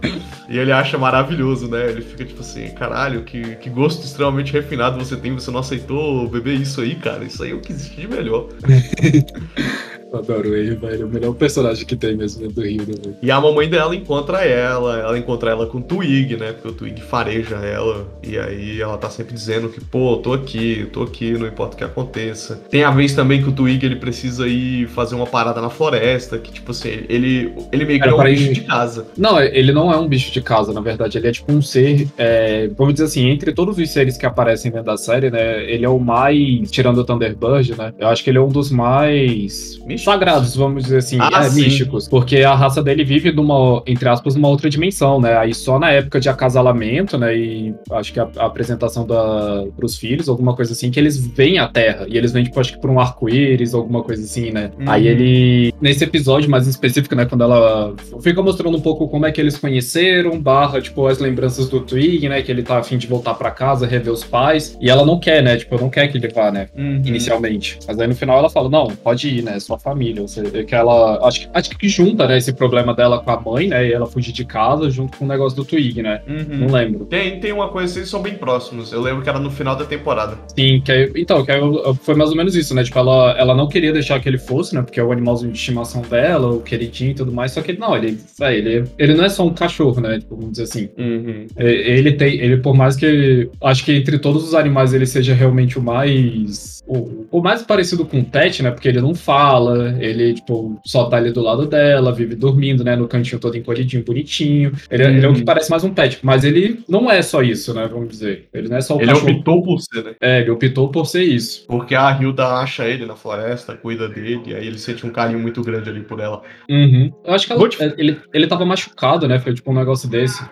e ele acha maravilhoso, né? Ele fica tipo assim: caralho, que, que gosto extremamente refinado você tem, você não aceitou beber isso aí, cara. Isso aí é o que existe de melhor. Adoro ele, velho. É o melhor personagem que tem mesmo dentro do Rio, né, E a mamãe dela encontra ela, ela encontra ela com o Twig, né? Porque o Twig fareja ela. E aí ela tá sempre dizendo que, pô, tô aqui, tô aqui, não importa o que aconteça. Tem a vez também que o Twig ele precisa ir fazer uma parada na floresta, que, tipo assim, ele, ele meio que é um bicho ir... de casa. Não, ele não é um bicho de casa, na verdade. Ele é tipo um ser, é, vamos dizer assim, entre todos os seres que aparecem dentro da série, né? Ele é o mais, tirando o Thunderbird, né? Eu acho que ele é um dos mais místicos? Sagrados, vamos dizer assim, ah, é, místicos. Porque a raça dele vive numa, entre aspas, numa outra dimensão, né? Aí só na época de acasalamento, né? E acho que a, a apresentação da, pros filhos, alguma coisa assim, que eles vêm à Terra. E eles vêm, tipo, acho que por um arco-íris, alguma coisa assim, né? Uhum. Aí ele. Nesse episódio mais específico, né? Quando ela fica mostrando um pouco como é que eles conheceram, barra, tipo, as lembranças do Twig, né? Que ele tá afim de voltar para casa, rever os pais. E ela não quer, né? Tipo, não quer que ele vá, né? Uhum. Inicialmente. Mas aí no final ela fala: não, pode ir, né? Sua família. Você, que ela. Acho que, acho que junta, né, esse problema dela com a mãe, né? E ela fugir de casa junto com o negócio do Twig, né? Uhum. Não lembro. Tem, tem uma coisa, eles são bem próximos. Eu lembro que era no final da temporada. Sim, que aí, então, que aí foi mais ou menos isso, né? Tipo, ela, ela não queria deixar que ele fosse, né? Porque é o animalzinho de estimação dela, o queridinho e tudo mais. Só que ele não, ele, é, ele, ele não é só um cachorro, né? Tipo, vamos dizer assim. Uhum. Ele tem. Ele, por mais que. Acho que entre todos os animais ele seja realmente o mais o, o, mais parecido com o pet, né? Porque ele não fala, ele, tipo, só tá ali do lado dela, vive dormindo, né? No cantinho todo encolhidinho, bonitinho. Ele, hum. ele é o que uhum. parece mais um pet. Mas ele não é só isso, né? Vamos dizer. Ele não é só o Ele cachorro. optou por ser, né? É, ele optou por ser isso. Porque a Hilda acha ele na floresta, cuida dele, e aí ele sente um carinho muito grande ali por ela. Uhum. Eu acho que ela, ele, ele tava machucado, né? Foi tipo um negócio desse.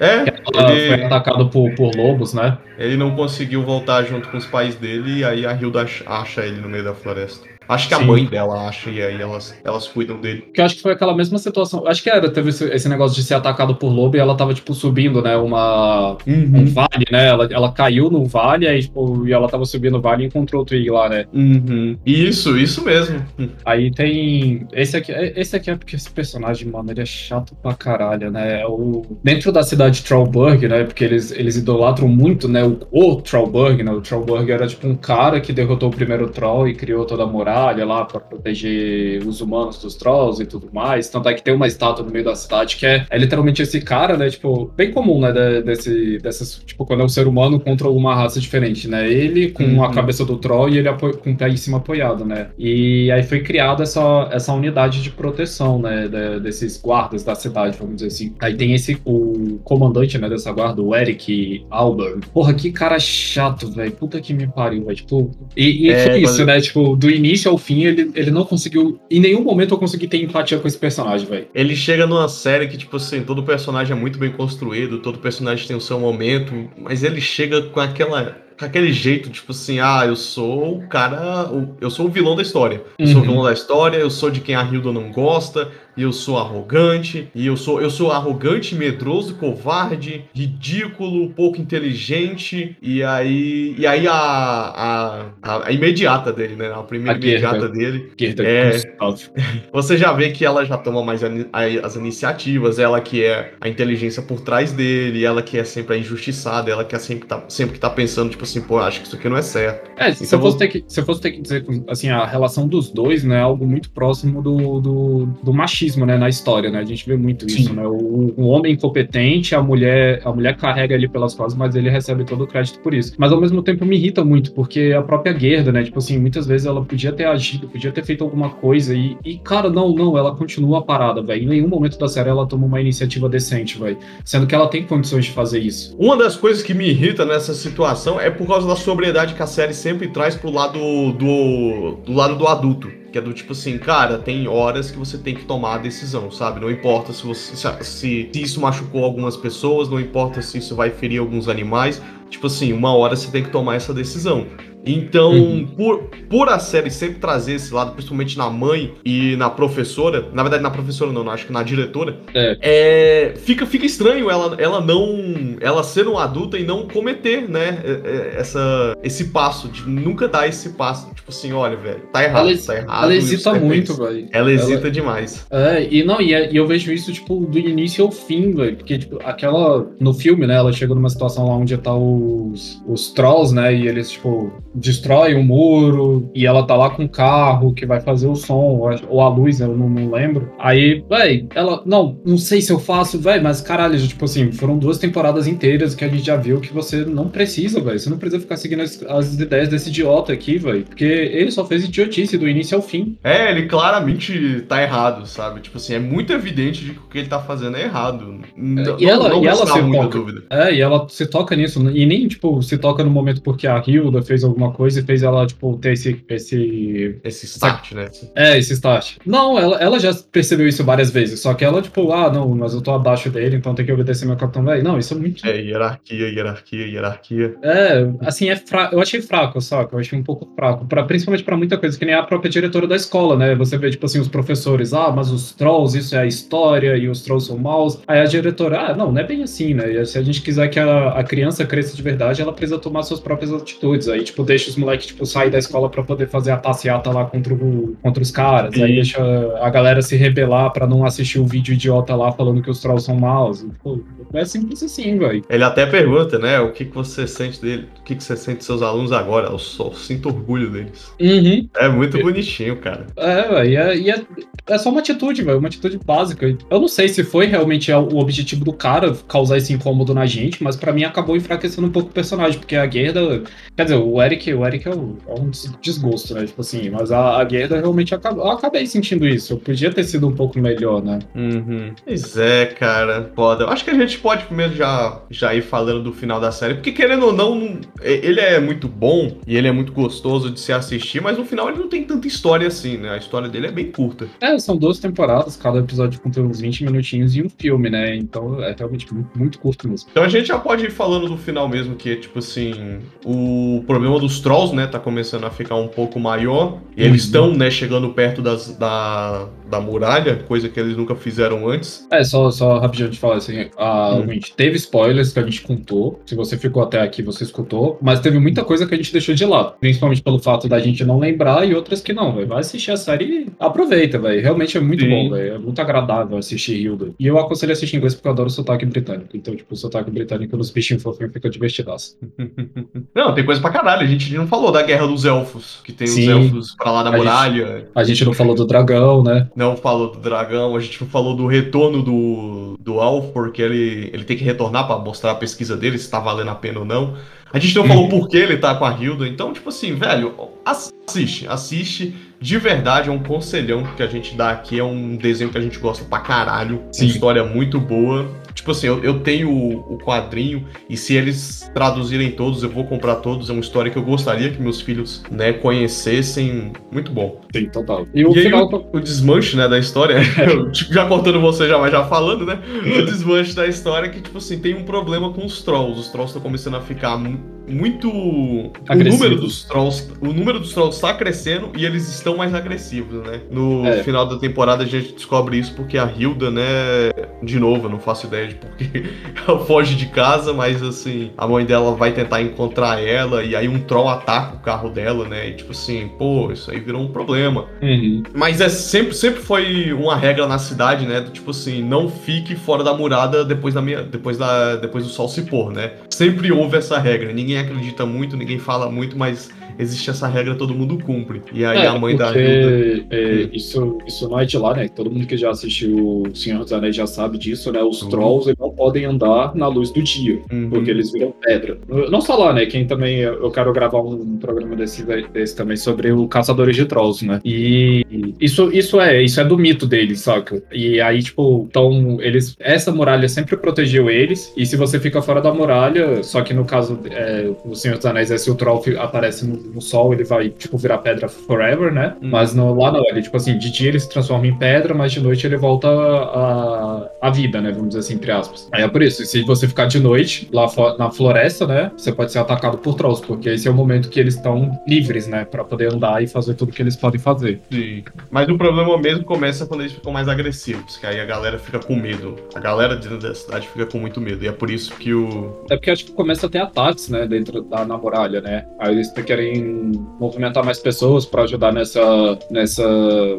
É, ele foi atacado por, por lobos, né? Ele não conseguiu voltar junto com os pais dele, e aí a Hilda acha ele no meio da floresta. Acho que a Sim. mãe dela acha e aí elas, elas cuidam dele. Que eu acho que foi aquela mesma situação. Acho que era, teve esse, esse negócio de ser atacado por lobo e ela tava, tipo, subindo, né? Uma. Uhum. Um vale, né? Ela, ela caiu no vale aí, tipo, e ela tava subindo o vale e encontrou o Twig lá, né? Uhum. Isso, isso mesmo. Aí tem. Esse aqui, esse aqui é porque esse personagem, mano, ele é chato pra caralho, né? O... Dentro da cidade de Trollburg, né? Porque eles, eles idolatram muito, né? O, o Trollburg, né? O Trollburg era tipo um cara que derrotou o primeiro Troll e criou toda a moral muralha lá para proteger os humanos dos trolls e tudo mais. Tanto é que tem uma estátua no meio da cidade que é, é literalmente esse cara, né? Tipo, bem comum, né? desse, dessas, tipo, quando é um ser humano contra uma raça diferente, né? Ele com uhum. a cabeça do troll e ele com o pé em cima apoiado, né? E aí foi criada essa, essa unidade de proteção, né? De, desses guardas da cidade, vamos dizer assim. Aí tem esse, o comandante, né, dessa guarda, o Eric Alban. Porra, que cara chato, velho. Puta que me pariu, velho. Tipo, e, e é, foi isso, quando... né? Tipo, do início ao fim, ele, ele não conseguiu. Em nenhum momento eu consegui ter empatia com esse personagem, velho. Ele chega numa série que, tipo assim, todo personagem é muito bem construído, todo personagem tem o seu momento, mas ele chega com aquela com aquele jeito, tipo assim, ah, eu sou o cara, eu sou o vilão da história. Eu sou o uhum. vilão da história, eu sou de quem a Hilda não gosta, e eu sou arrogante, e eu sou eu sou arrogante, medroso, covarde, ridículo, pouco inteligente, e aí e aí a, a, a, a imediata dele, né, a primeira a imediata dele. É. Você já vê que ela já toma mais as iniciativas, ela que é a inteligência por trás dele, ela que é sempre a injustiçada, ela que é sempre tá sempre que tá pensando tipo assim, pô, acho que isso aqui não é certo. É, se, então, eu fosse ter que, se eu fosse ter que dizer, assim, a relação dos dois, né, é algo muito próximo do, do, do machismo machismo, né, na história, né? A gente vê muito Sim. isso, né? O, o, homem incompetente, a mulher, a mulher carrega ele pelas costas, mas ele recebe todo o crédito por isso. Mas ao mesmo tempo me irrita muito, porque a própria Gerda, né? Tipo assim, muitas vezes ela podia ter agido, podia ter feito alguma coisa e, e cara, não, não, ela continua parada, velho. Em nenhum momento da série ela toma uma iniciativa decente, velho. Sendo que ela tem condições de fazer isso. Uma das coisas que me irrita nessa situação é por causa da sobriedade que a série sempre traz pro lado do, do lado do adulto. Que é do tipo assim, cara, tem horas que você tem que tomar a decisão, sabe? Não importa se, você, se, se isso machucou algumas pessoas, não importa se isso vai ferir alguns animais. Tipo assim, uma hora você tem que tomar essa decisão. Então, uhum. por, por a série sempre trazer esse lado, principalmente na mãe e na professora, na verdade na professora não, acho que na diretora, é. é. fica, fica estranho ela, ela não, ela ser uma adulta e não cometer, né, é, é, essa, esse passo, de nunca dar esse passo, tipo assim, olha, velho, tá errado, ela, tá errado. Ela hesita muito, velho. Ela hesita ela... demais. É, e não, e, e, eu vejo isso, tipo, do início ao fim, velho, porque, tipo, aquela, no filme, né, ela chega numa situação lá onde tá os, os trolls, né, e eles, tipo, destrói um muro e ela tá lá com o carro que vai fazer o som, ou a luz, eu não, não lembro. Aí, véi, ela, não, não sei se eu faço, véi, mas caralho, tipo assim, foram duas temporadas inteiras que a gente já viu que você não precisa, véi, você não precisa ficar seguindo as, as ideias desse idiota aqui, véi, porque ele só fez idiotice do início ao fim. É, ele claramente tá errado, sabe? Tipo assim, é muito evidente de que o que ele tá fazendo é errado. Não, e ela, não, não e ela se toca. É, e ela se toca nisso, e nem, tipo, se toca no momento porque a Hilda fez alguma coisa e fez ela, tipo, ter esse. Esse, esse start, né? É, esse start. Não, ela, ela já percebeu isso várias vezes, só que ela, tipo, ah, não, mas eu tô abaixo dele, então tem que obedecer meu capitão velho. Não, isso é muito. É, hierarquia, hierarquia, hierarquia. É, assim, é fra... eu achei fraco, só que eu achei um pouco fraco, pra, principalmente pra muita coisa, que nem a própria diretora da escola, né? Você vê, tipo assim, os professores, ah, mas os trolls, isso é a história, e os trolls são maus. Aí a diretora, ah, não, não é bem assim, né? Se a gente quiser que a, a criança cresça de verdade, ela precisa tomar suas próprias atitudes. Aí, tipo, deixa os moleques que tipo, sai da escola para poder fazer a passeata lá contra, o, contra os caras. Sim. Aí deixa a galera se rebelar para não assistir o vídeo idiota lá falando que os trolls são maus. Pô, é simples assim, velho. Ele até pergunta, né? O que, que você sente dele? O que, que você sente dos seus alunos agora? Eu só sinto orgulho deles. Uhum. É muito bonitinho, cara. É, velho. E, é, e é, é só uma atitude, velho. Uma atitude básica. Eu não sei se foi realmente o objetivo do cara causar esse incômodo na gente, mas para mim acabou enfraquecendo um pouco o personagem, porque a Gerda. Quer dizer, o Eric, o Eric é, o, é um desgosto, né? Tipo assim, mas a, a Gerda realmente acabou. Eu acabei sentindo isso. Eu podia ter sido um pouco melhor, né? Uhum. Pois é, cara. Foda. Acho que a gente pode primeiro já, já ir falando do final da série, porque querendo ou não, ele é muito bom e ele é muito gostoso de se assistir, mas no final ele não tem tanta história assim, né? A história dele é bem curta. É, são duas temporadas, cada episódio contém uns 20 minutinhos e um filme, né? Então é realmente muito, muito curto mesmo. Então a gente já pode ir falando do final mesmo, que é tipo assim, o problema dos trolls, né, tá começando a ficar um pouco maior, e eles uhum. estão, né, chegando perto das, da, da muralha, coisa que eles nunca fizeram antes. É, só, só rapidinho de falar assim, a, hum. gente teve spoilers que a gente contou, se você ficou até aqui, você escutou, mas teve muita coisa que a gente deixou de lado, principalmente pelo fato da gente não lembrar e outras que não, vai assistir a série e aproveita, velho, realmente é muito Sim. bom, velho, é muito agradável assistir Hilda. E eu aconselho assistir inglês porque eu adoro o sotaque britânico, então, tipo, o sotaque britânico nos bichinhos fofinhos fica divertidaço. não, tem coisa pra caralho. A gente não falou da Guerra dos Elfos, que tem Sim. os elfos pra lá da a muralha. Gente, a gente não falou do dragão, né? Não falou do dragão, a gente não falou do retorno do, do Alf, porque ele, ele tem que retornar para mostrar a pesquisa dele, se tá valendo a pena ou não. A gente não falou uhum. por que ele tá com a Hilda, então, tipo assim, velho, assiste, assiste. De verdade, é um conselhão que a gente dá aqui. É um desenho que a gente gosta pra caralho. Sim. Uma história muito boa. Tipo assim, eu, eu tenho o, o, quadrinho e se eles traduzirem todos, eu vou comprar todos. É uma história que eu gostaria que meus filhos, né, conhecessem. Muito bom. Sim, total. E, o, e final... o, o, desmanche, né, da história, eu, tipo, já contando você, já, mas já falando, né? O desmanche da história é que, tipo assim, tem um problema com os trolls. Os trolls estão começando a ficar muito. Agressivo. O número dos trolls. O número dos trolls está crescendo e eles estão mais agressivos, né? No é. final da temporada a gente descobre isso porque a Hilda, né? De novo, eu não faço ideia de porque ela foge de casa, mas assim, a mãe dela vai tentar encontrar ela e aí um troll ataca o carro dela, né? E tipo assim, pô, isso aí virou um problema. Uhum. Mas é sempre, sempre foi uma regra na cidade, né? Tipo assim, não fique fora da murada depois da minha, depois da, depois do sol se pôr, né? Sempre houve essa regra. Ninguém acredita muito, ninguém fala muito, mas existe essa regra, todo mundo cumpre. E aí é, a mãe da Hilda. É, isso, isso não é de lá, né? Todo mundo que já assistiu O Senhor dos Anéis já sabe disso, né? Os uhum. trolls não podem andar na luz do dia, uhum. porque eles viram pedra. Não só lá, né? Quem também. Eu quero gravar um programa desse, desse também sobre o Caçadores de Trolls, né? E isso, isso é, isso é do mito deles, saca? E aí, tipo, então, eles. Essa muralha sempre protegeu eles, e se você fica fora da muralha, só que no caso, é, o Senhor dos Anéis é se o troll aparece no no sol ele vai, tipo, virar pedra forever, né? Hum. Mas no, lá não, ele, tipo assim, de dia ele se transforma em pedra, mas de noite ele volta a, a vida, né? Vamos dizer assim, entre aspas. Aí é por isso, se você ficar de noite lá na floresta, né? Você pode ser atacado por trolls, porque esse é o momento que eles estão livres, né? Pra poder andar e fazer tudo que eles podem fazer. Sim. Mas o problema mesmo começa quando eles ficam mais agressivos, que aí a galera fica com medo. A galera dentro da cidade fica com muito medo. E é por isso que o. É porque acho que começa a ter ataques, né? Dentro da na muralha, né? Aí eles querem movimentar mais pessoas para ajudar nessa. nessa.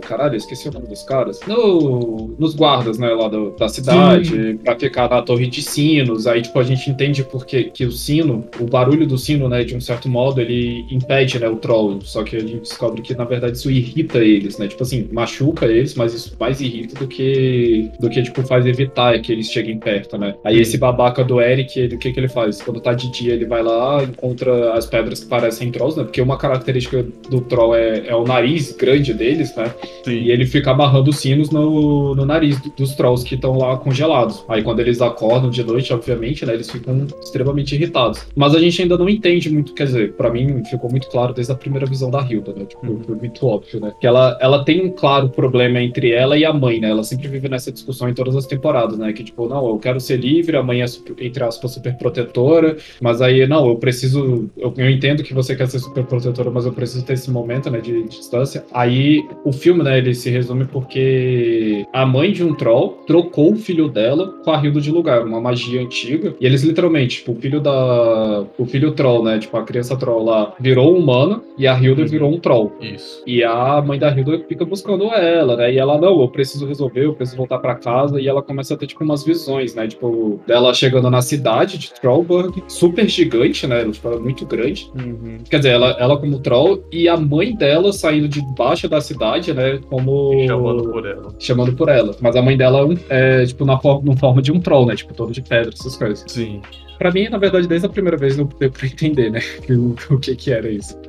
Caralho, esqueci o nome dos caras. No, nos guardas, né, lá do, da cidade, para ficar na torre de sinos. Aí, tipo, a gente entende porque que o sino, o barulho do sino, né, de um certo modo, ele impede, né, o troll. Só que a gente descobre que, na verdade, isso irrita eles, né? Tipo assim, machuca eles, mas isso mais irrita do que. do que, tipo, faz evitar que eles cheguem perto, né? Aí esse babaca do Eric, ele, o que que ele faz? Quando tá de dia, ele vai lá, encontra as pedras que parecem trolls, né? Porque uma característica do troll é, é o nariz grande deles, né? Sim. E ele fica amarrando os sinos no, no nariz dos trolls que estão lá congelados. Aí quando eles acordam de noite, obviamente, né? Eles ficam extremamente irritados. Mas a gente ainda não entende muito, quer dizer, para mim ficou muito claro desde a primeira visão da Hilda, né? Tipo, uhum. foi muito óbvio, né? Que ela, ela tem um claro problema entre ela e a mãe, né? Ela sempre vive nessa discussão em todas as temporadas, né? Que tipo, não, eu quero ser livre, a mãe é, entre aspas, super protetora, mas aí, não, eu preciso. Eu, eu entendo que você quer ser super protetora mas eu preciso ter esse momento, né, de, de, distância. Aí o filme, né, ele se resume porque a mãe de um troll trocou o filho dela com a Hilda de lugar, uma magia antiga. E eles literalmente, tipo, o filho da. O filho troll, né? Tipo, a criança troll lá virou humana e a Hilda uhum. virou um troll. Isso. E a mãe da Hilda fica buscando ela, né? E ela, não, eu preciso resolver, eu preciso voltar para casa. E ela começa a ter, tipo, umas visões, né? Tipo, dela chegando na cidade de Trollburg, super gigante, né? Tipo, ela é muito grande. Uhum. Quer dizer, ela, ela como troll e a mãe dela saindo de baixo da cidade, né? Como. Chamando por ela. Chamando por ela. Mas a mãe dela é, tipo, na forma, na forma de um troll, né? Tipo, todo de pedra, essas coisas. Sim. Pra mim, na verdade, desde a primeira vez não deu pra entender, né? O, o que que era isso.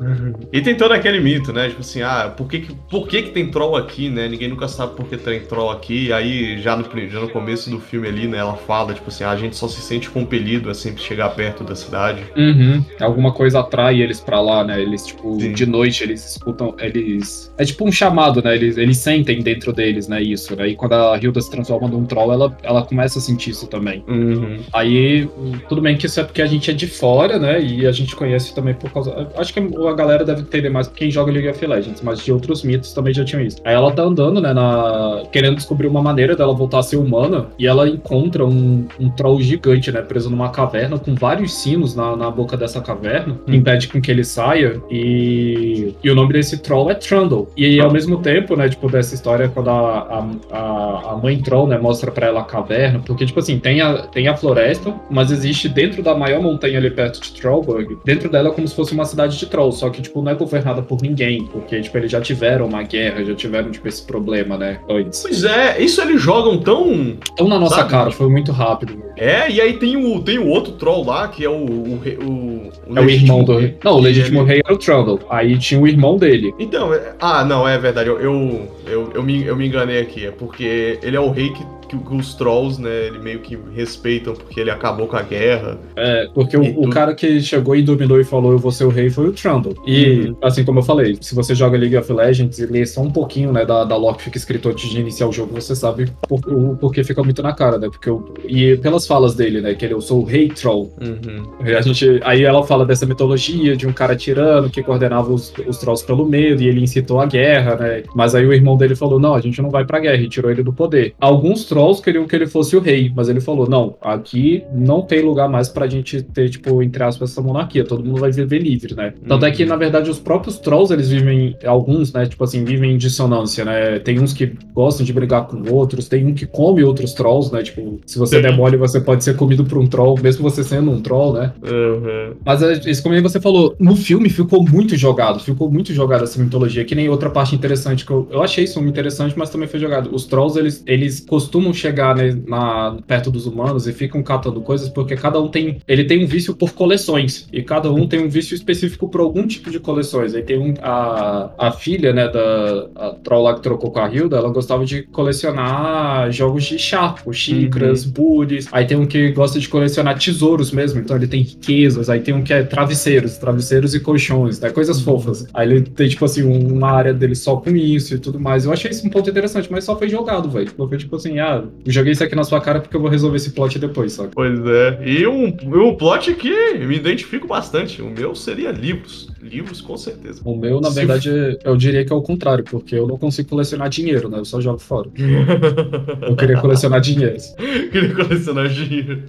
E tem todo aquele mito, né? Tipo assim, ah, por que que, por que que tem troll aqui, né? Ninguém nunca sabe por que tem troll aqui. E aí, já no, já no começo do filme ali, né? Ela fala, tipo assim, ah, a gente só se sente compelido a sempre chegar perto da cidade. Uhum. Alguma coisa atrai eles pra lá, né? Eles, tipo, Sim. de noite, eles escutam, eles... É tipo um chamado, né? Eles, eles sentem dentro deles, né? Isso, né? E quando a Hilda se transforma num troll, ela, ela começa a sentir isso também. Uhum. Aí, tudo bem que isso é porque a gente é de fora, né? E a gente conhece também por causa. Acho que a galera deve entender mais quem joga League of Legends, mas de outros mitos também já tinham isso. Aí ela tá andando, né? Na... Querendo descobrir uma maneira dela voltar a ser humana. E ela encontra um, um troll gigante, né? Preso numa caverna com vários sinos na, na boca dessa caverna. Que hum. impede com que ele saia. E... e o nome desse troll é Trundle. E ao mesmo tempo, né? Tipo, dessa história, quando a, a, a mãe troll, né? Mostra pra ela a caverna. Porque, tipo assim, tem a, tem a floresta, mas existe dentro da maior montanha ali perto de Trollberg, dentro dela é como se fosse uma cidade de Troll, só que, tipo, não é governada por ninguém, porque, tipo, eles já tiveram uma guerra, já tiveram, tipo, esse problema, né, antes. Pois é, isso eles jogam tão... Tão na nossa sabe? cara, foi muito rápido. É, e aí tem o, tem o outro Troll lá, que é o... o, o, o é o irmão do rei. Não, o legítimo ele... rei era o Trundle. Aí tinha o irmão dele. Então, é... ah, não, é verdade, eu, eu, eu, eu, me, eu me enganei aqui, é porque ele é o rei que que, os trolls, né, ele meio que respeitam porque ele acabou com a guerra. É, porque o, o, cara que chegou e dominou e falou eu vou ser o rei foi o Trundle. E, uhum. assim como eu falei, se você joga League of Legends e lê só um pouquinho, né, da, da lore que fica escrito antes de iniciar o jogo, você sabe por, o porquê fica muito na cara, né, porque eu, e pelas falas dele, né, que ele, eu sou o rei troll. Uhum. A gente, aí ela fala dessa mitologia de um cara tirano que coordenava os, os trolls pelo medo e ele incitou a guerra, né, mas aí o irmão dele falou, não, a gente não vai pra guerra e tirou ele do poder. Alguns trolls Trolls queriam que ele fosse o rei, mas ele falou: não, aqui não tem lugar mais pra gente ter, tipo, entre aspas, essa monarquia, todo mundo vai viver livre, né? Tanto é que, na verdade, os próprios Trolls, eles vivem, alguns, né, tipo assim, vivem em dissonância, né? Tem uns que gostam de brigar com outros, tem um que come outros Trolls, né? Tipo, se você der mole, você pode ser comido por um Troll, mesmo você sendo um Troll, né? Uhum. Mas é, isso, como você falou, no filme ficou muito jogado, ficou muito jogado essa mitologia, que nem outra parte interessante que eu, eu achei isso interessante, mas também foi jogado. Os Trolls, eles, eles costumam costumam chegar né, na, perto dos humanos e ficam catando coisas porque cada um tem ele tem um vício por coleções e cada um tem um vício específico por algum tipo de coleções. Aí tem um, a, a filha né da a troll lá que trocou com a Hilda, ela gostava de colecionar jogos de chá, xícaras, uhum. bules. Aí tem um que gosta de colecionar tesouros mesmo, então ele tem riquezas. Aí tem um que é travesseiros, travesseiros e colchões, né, coisas uhum. fofas. Aí ele tem tipo assim uma área dele só com isso e tudo mais. Eu achei isso um ponto interessante, mas só foi jogado, velho. Foi tipo assim, ah, joguei isso aqui na sua cara porque eu vou resolver esse plot depois, sabe? Pois é. E um, um plot que me identifico bastante. O meu seria livros. Livros, com certeza. O meu, na Se... verdade, eu diria que é o contrário, porque eu não consigo colecionar dinheiro, né? Eu só jogo fora. eu queria colecionar dinheiro. queria colecionar dinheiro.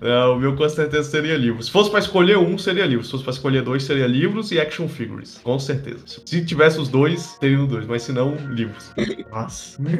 Não, o meu com certeza seria livros. Se fosse pra escolher um, seria livros. Se fosse pra escolher dois, seria livros e action figures. Com certeza. Se tivesse os dois, teria os dois. Mas se não, livros. Nossa.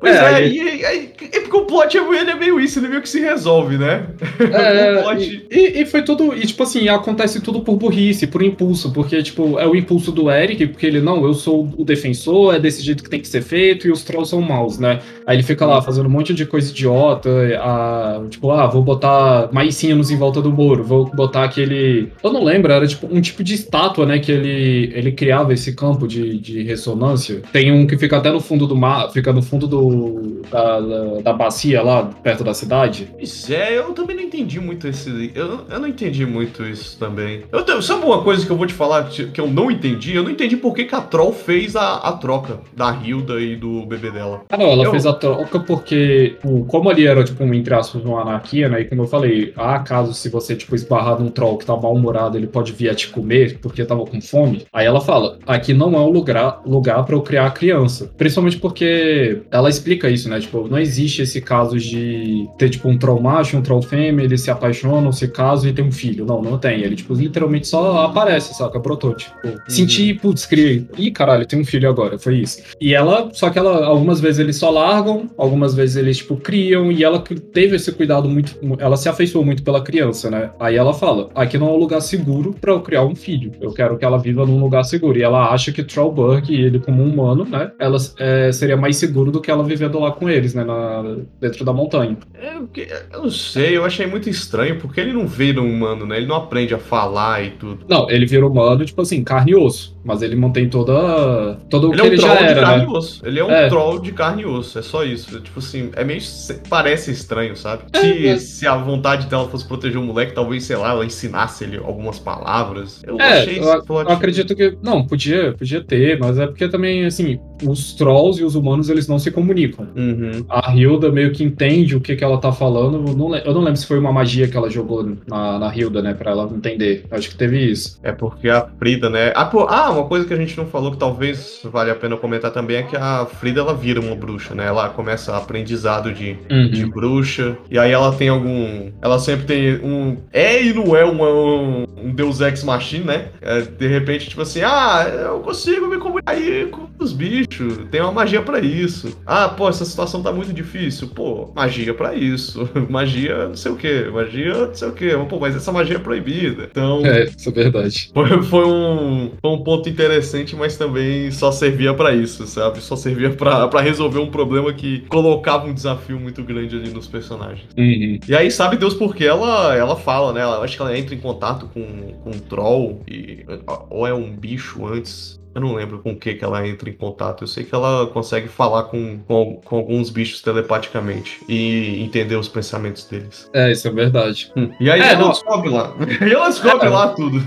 Pois é, é e, e, e, porque o plot ele é meio isso, ele meio que se resolve, né? É, plot... e, e, foi tudo. E tipo assim, acontece tudo por burrice, por impulso, porque, tipo, é o impulso do Eric, porque ele, não, eu sou o defensor, é desse jeito que tem que ser feito, e os trolls são maus, né? Aí ele fica lá fazendo um monte de coisa idiota, a, tipo, ah, vou botar maicinhos em volta do muro, vou botar aquele. Eu não lembro, era tipo um tipo de estátua, né? Que ele, ele criava esse campo de, de ressonância. Tem um que fica até no fundo do mar, fica no fundo do da, da, da, bacia lá, perto da cidade. Pois é, eu também não entendi muito esse. Eu, eu não entendi muito isso também. Eu, sabe uma coisa que eu vou te falar que eu não entendi? Eu não entendi por que, que a Troll fez a, a troca da Hilda e do bebê dela. Ah, não, ela eu... fez a troca porque, tipo, como ali era, tipo, um, entre aspas, uma anarquia, né? E como eu falei, há caso se você, tipo, esbarrar num troll que tá mal-humorado, ele pode vir a te comer porque tava com fome. Aí ela fala: aqui não é o lugar, lugar para eu criar a criança. Principalmente porque ela explica isso, né? Tipo, não existe esse caso de ter, tipo, um troll macho, um troll fêmea, eles se apaixonam, se casam e tem um filho. Não, não tem. Ele, tipo, literalmente só aparece, saca? Brotou, tipo, uhum. senti, putz, criei. Ih, caralho, tem um filho agora, foi isso. E ela, só que ela, algumas vezes eles só largam, algumas vezes eles, tipo, criam, e ela teve esse cuidado muito, ela se afeiçoou muito pela criança, né? Aí ela fala, aqui não é um lugar seguro para eu criar um filho. Eu quero que ela viva num lugar seguro. E ela acha que Trollberg, ele como humano, né? Ela é, seria mais seguro do que ela vivendo lá com eles, né? Na, dentro da montanha. Eu, eu não sei, eu achei muito estranho, porque ele não vira humano, né? Ele não aprende a falar e tudo. Não, ele vira humano, tipo assim, carne e osso. Mas ele mantém toda. Todo o que é um ele já era, né? Ele é um é. troll de carne e osso, é só isso. Tipo assim, é meio. Parece estranho, sabe? É, se, é. se a vontade dela fosse proteger o moleque, talvez, sei lá, ela ensinasse ele algumas palavras. Eu é, achei eu, eu acredito que. Não, podia, podia ter, mas é porque também, assim, os trolls e os humanos eles não se comunicam. Uhum. A Hilda meio que entende o que, que ela tá falando. Eu não, eu não lembro se foi uma magia que ela jogou na, na Hilda, né, pra ela entender. Acho que teve isso. É porque a Frida, né? Ah, pô, ah, uma coisa que a gente não falou que talvez vale a pena comentar também é que a Frida ela vira uma bruxa, né? Ela começa aprendizado de, Uhum. de bruxa. E aí ela tem algum. Ela sempre tem um. É e não é uma, um, um Deus Ex Machine, né? É, de repente, tipo assim, ah, eu consigo me comunicar aí com os bichos. Tem uma magia pra isso. Ah, pô, essa situação tá muito difícil. Pô, magia pra isso. magia não sei o que. Magia não sei o que. Pô, mas essa magia é proibida. Então. É, isso é verdade. Foi, foi um, foi um ponto interessante, mas também só servia pra isso, sabe? Só servia pra pra resolver um problema que colocava um desafio muito grande ali nos personagens. Uhum. E aí, sabe Deus porque ela, ela fala, né? Ela, acho que ela entra em contato com, com um troll, e, ou é um bicho antes. Eu não lembro com o que, que ela entra em contato. Eu sei que ela consegue falar com, com, com alguns bichos telepaticamente e entender os pensamentos deles. É, isso é verdade. Hum. E aí É, ela não- descobre lá. E ela descobre É. lá tudo.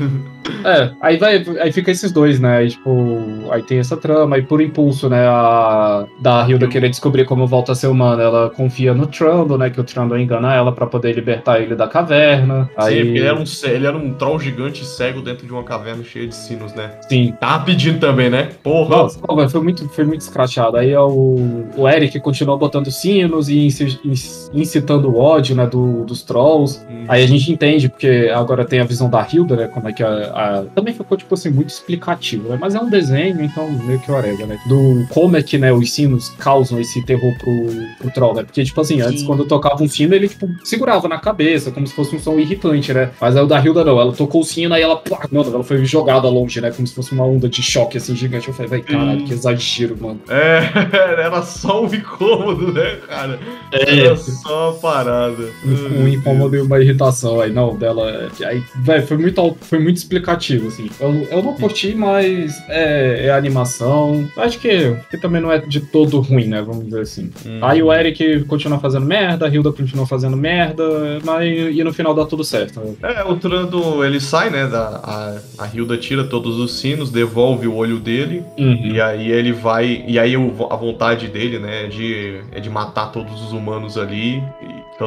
É, aí vai, aí fica esses dois, né? Aí, tipo, aí tem essa trama, e por impulso, né? A da Hilda querer descobrir como volta a ser humana, ela confia no Trundle, né? Que o Trundle engana ela pra poder libertar ele da caverna. Aí, Sim, porque ele era, um, ele era um troll gigante cego dentro de uma caverna cheia de sinos, né? sim. Tava pedindo também, né? Porra! Nossa, velho, foi muito, foi muito escrachado. Aí é o, o Eric continuou botando sinos e inci- inci- incitando o ódio, né, do, dos trolls. Hum. Aí a gente entende, porque agora tem a visão da Hilda, né? Como é que a. a- Também ficou, tipo assim, muito explicativo, né? Mas é um desenho, então meio que orega, né? Do como é que, né, os sinos causam esse terror pro, pro troll, né? Porque, tipo assim, antes, Sim. quando tocava um sino, ele, tipo, segurava na cabeça, como se fosse um som irritante, né? Mas aí o da Hilda não, ela tocou o sino, aí ela, plá, mano, ela foi jogada longe, né? Como se fosse uma onda de choque, assim, gigante. Eu falei, vai, caralho, que exagero, mano. É, era só um incômodo, né, cara? É. Era só uma parada. um incômodo e uma irritação aí, não, dela. Aí, velho, foi muito, foi muito explicativo, assim. Eu, eu não curti, mas é, é animação. Acho que, que também não é de todo ruim, né? Vamos dizer assim. Hum. Aí o Eric continua fazendo merda, a Hilda continua fazendo merda, mas e no final dá tudo certo. É, o Trando, ele sai, né, da, a, a Hilda tira todos os sinos, devolve o olho dele, Uhum. e aí ele vai, e aí a vontade dele, né, é de, é de matar todos os humanos ali,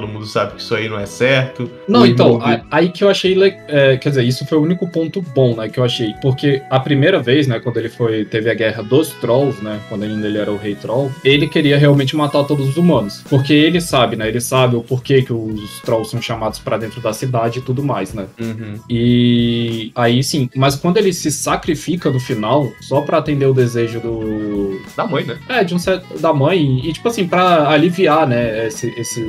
todo mundo sabe que isso aí não é certo. Não, O então, a- aí que eu achei. é, quer dizer, isso foi o único ponto bom, né? Que eu achei. Porque a primeira vez, né, quando ele foi. Teve a guerra dos Trolls, né? Quando ainda ele era o Rei Troll, ele queria realmente matar todos os humanos. Porque ele sabe, né? Ele sabe o porquê que os Trolls são chamados pra dentro da cidade e tudo mais, né? Uhum. E aí sim, mas quando ele se sacrifica no final, só pra atender o desejo do. Da mãe, né? É, de um certo. da mãe, e tipo assim, pra aliviar, né, esse esse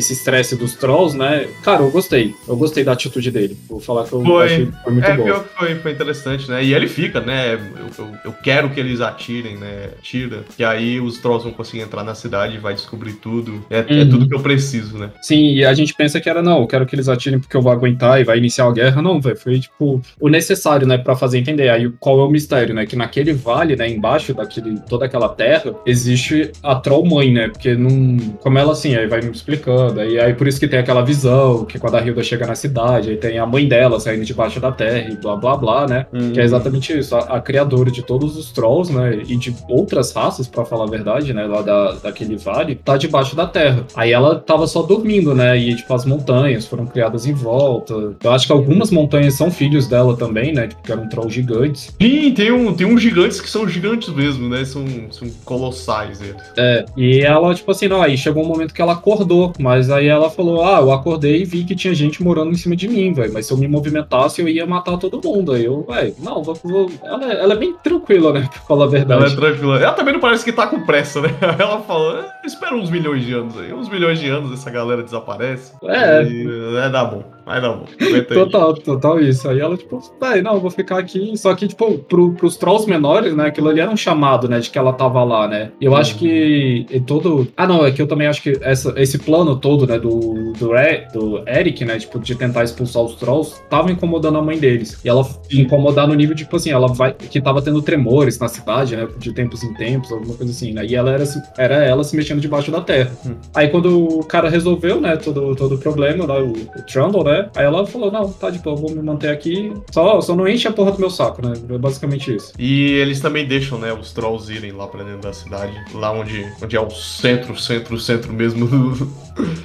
esse estresse dos trolls, né? Cara, eu gostei. Eu gostei da atitude dele. Vou falar que eu Foi. achei foi muito é, bom. pior que foi, foi interessante, né? E ele fica, né? Eu, eu, eu quero que eles atirem, né? Tira. Que aí os trolls vão conseguir entrar na cidade e vai descobrir tudo. É, é Uhum. tudo que eu preciso, né? Sim, e a gente pensa que era, não, eu quero que eles atirem porque eu vou aguentar e vai iniciar a guerra. Não, velho, foi, tipo, o necessário, né, pra fazer entender. Aí, qual é o mistério, né? Que naquele vale, né, embaixo daquele, toda aquela terra, existe a Troll Mãe, né? Porque não... Como ela, assim, aí vai me explicando. Aí, aí por isso que tem aquela visão, que quando a Hilda chega na cidade, aí tem a mãe dela saindo debaixo da terra e blá, blá, blá, né? Que é exatamente isso, a, a criadora de todos os trolls, né, e de outras raças, pra falar a verdade, né, lá da, daquele vale, tá debaixo da terra. Aí ela tava só dormindo, né, e tipo as montanhas foram criadas em volta. Eu acho que algumas montanhas são filhos dela também, né, tipo, que eram trolls gigantes. Sim, tem, um, tem uns gigantes que são gigantes mesmo, né? São, são colossais eles. É, e ela, tipo assim, não, aí chegou um momento que ela acordou, mas aí ela falou, ah, eu acordei e vi que tinha gente morando em cima de mim, velho, mas se eu me movimentasse eu ia matar todo mundo. Aí eu, velho, não, vou, vou... Ela, é- ela é bem tranquila, né, pra falar a verdade. Ela é tranquila. Ela também não parece que tá com pressa, né? Ela fala, "É, espera uns milhões de anos aí. Uns milhões de anos essa galera desaparece. É. E, é, dá bom. Dar bom. Aguenta aí. Total, total isso. Aí ela, tipo, vai, não, eu vou ficar aqui. Só que, tipo, pro, pros trolls menores, né, aquilo ali era um chamado, né, de que ela tava lá, né. E eu acho que e todo. Ah, não, é que eu também acho que essa, esse plano todo, né, do, do, do Eric, né, tipo, de tentar expulsar os trolls, tava incomodando a mãe deles. E ela incomodar no nível, tipo assim, ela vai. que tava tendo tremores na cidade, né, de tempos em tempos, alguma coisa assim, né. E ela era, era ela se mexendo debaixo da terra. Hum. Aí quando o cara resolveu, né, todo, todo o problema, lá, o, o Trundle, né, puder. Aí ela falou, não, tá de boa, vou me manter aqui. Só, só não enche a porra do meu saco, né? É basicamente isso. E eles também deixam, né, os trolls irem lá pra dentro da cidade. Lá onde, onde é o centro, centro, centro mesmo.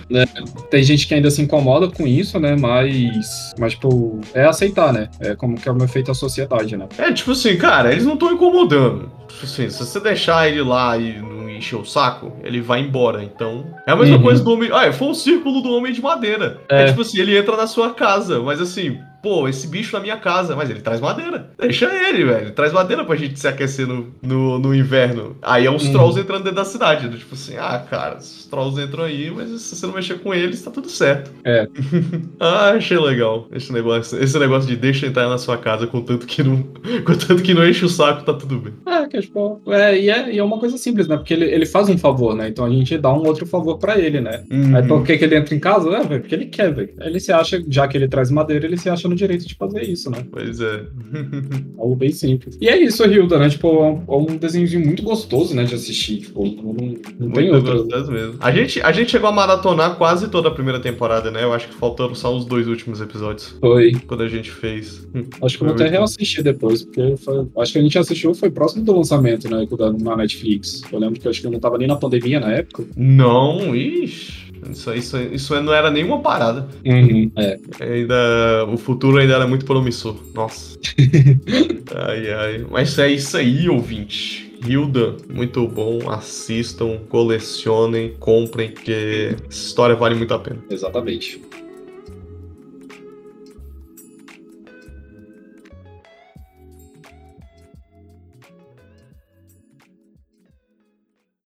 É, tem gente que ainda se incomoda com isso, né? Mas, mas tipo, é aceitar, né? É como que é o efeito da sociedade, né? É, tipo assim, cara, eles não estão incomodando. Tipo assim, se você deixar ele lá e encher o saco, ele vai embora. Então, é a mesma Uhum. coisa do homem. Ah, foi o círculo do homem de madeira. É. É. tipo assim, ele entra na sua casa, mas assim, pô, esse bicho na minha casa, mas ele traz madeira. Deixa ele, velho. Traz madeira pra gente se aquecer no, no, no inverno. Aí é os Uhum. trolls entrando dentro da cidade. né? Tipo assim, ah, cara, os trolls entram aí, mas se você não mexer com eles, tá tudo certo. É. ah, achei legal esse negócio. Esse negócio de deixa entrar na sua casa, contanto que não. Contanto que não enche o saco, tá tudo bem. É, que é, tipo, é, e é, e é uma coisa simples, né? Porque ele, ele faz um favor, né? Então a gente dá um outro favor pra ele, né? Uhum. Aí por que, que ele entra em casa? É, velho, porque ele quer, velho. Ele se acha, já que ele traz madeira, ele se acha no direito de fazer isso, né? Pois é. Algo bem simples. E é isso, Hilda, né? Tipo, é um, é um desenhozinho muito gostoso, né? De assistir. Tipo, não, não- não tem Muito outro. gostoso mesmo. A gente, a gente chegou a maratonar quase toda a primeira temporada, né? Eu acho que faltaram só os dois últimos episódios. Foi. Quando a gente fez. Acho que eu vou até reassistir depois, porque foi- acho que a gente assistiu, foi próximo do lançamento, né? Na Netflix. Eu lembro que eu acho que eu não tava nem na pandemia na época. Não, ixi. Isso, isso, isso não era nenhuma parada. É. Ainda. O futuro ainda era muito promissor. Nossa. ai, ai. Mas é isso aí, ouvinte. Hilda, muito bom. Assistam, colecionem, comprem, porque essa história vale muito a pena. Exatamente.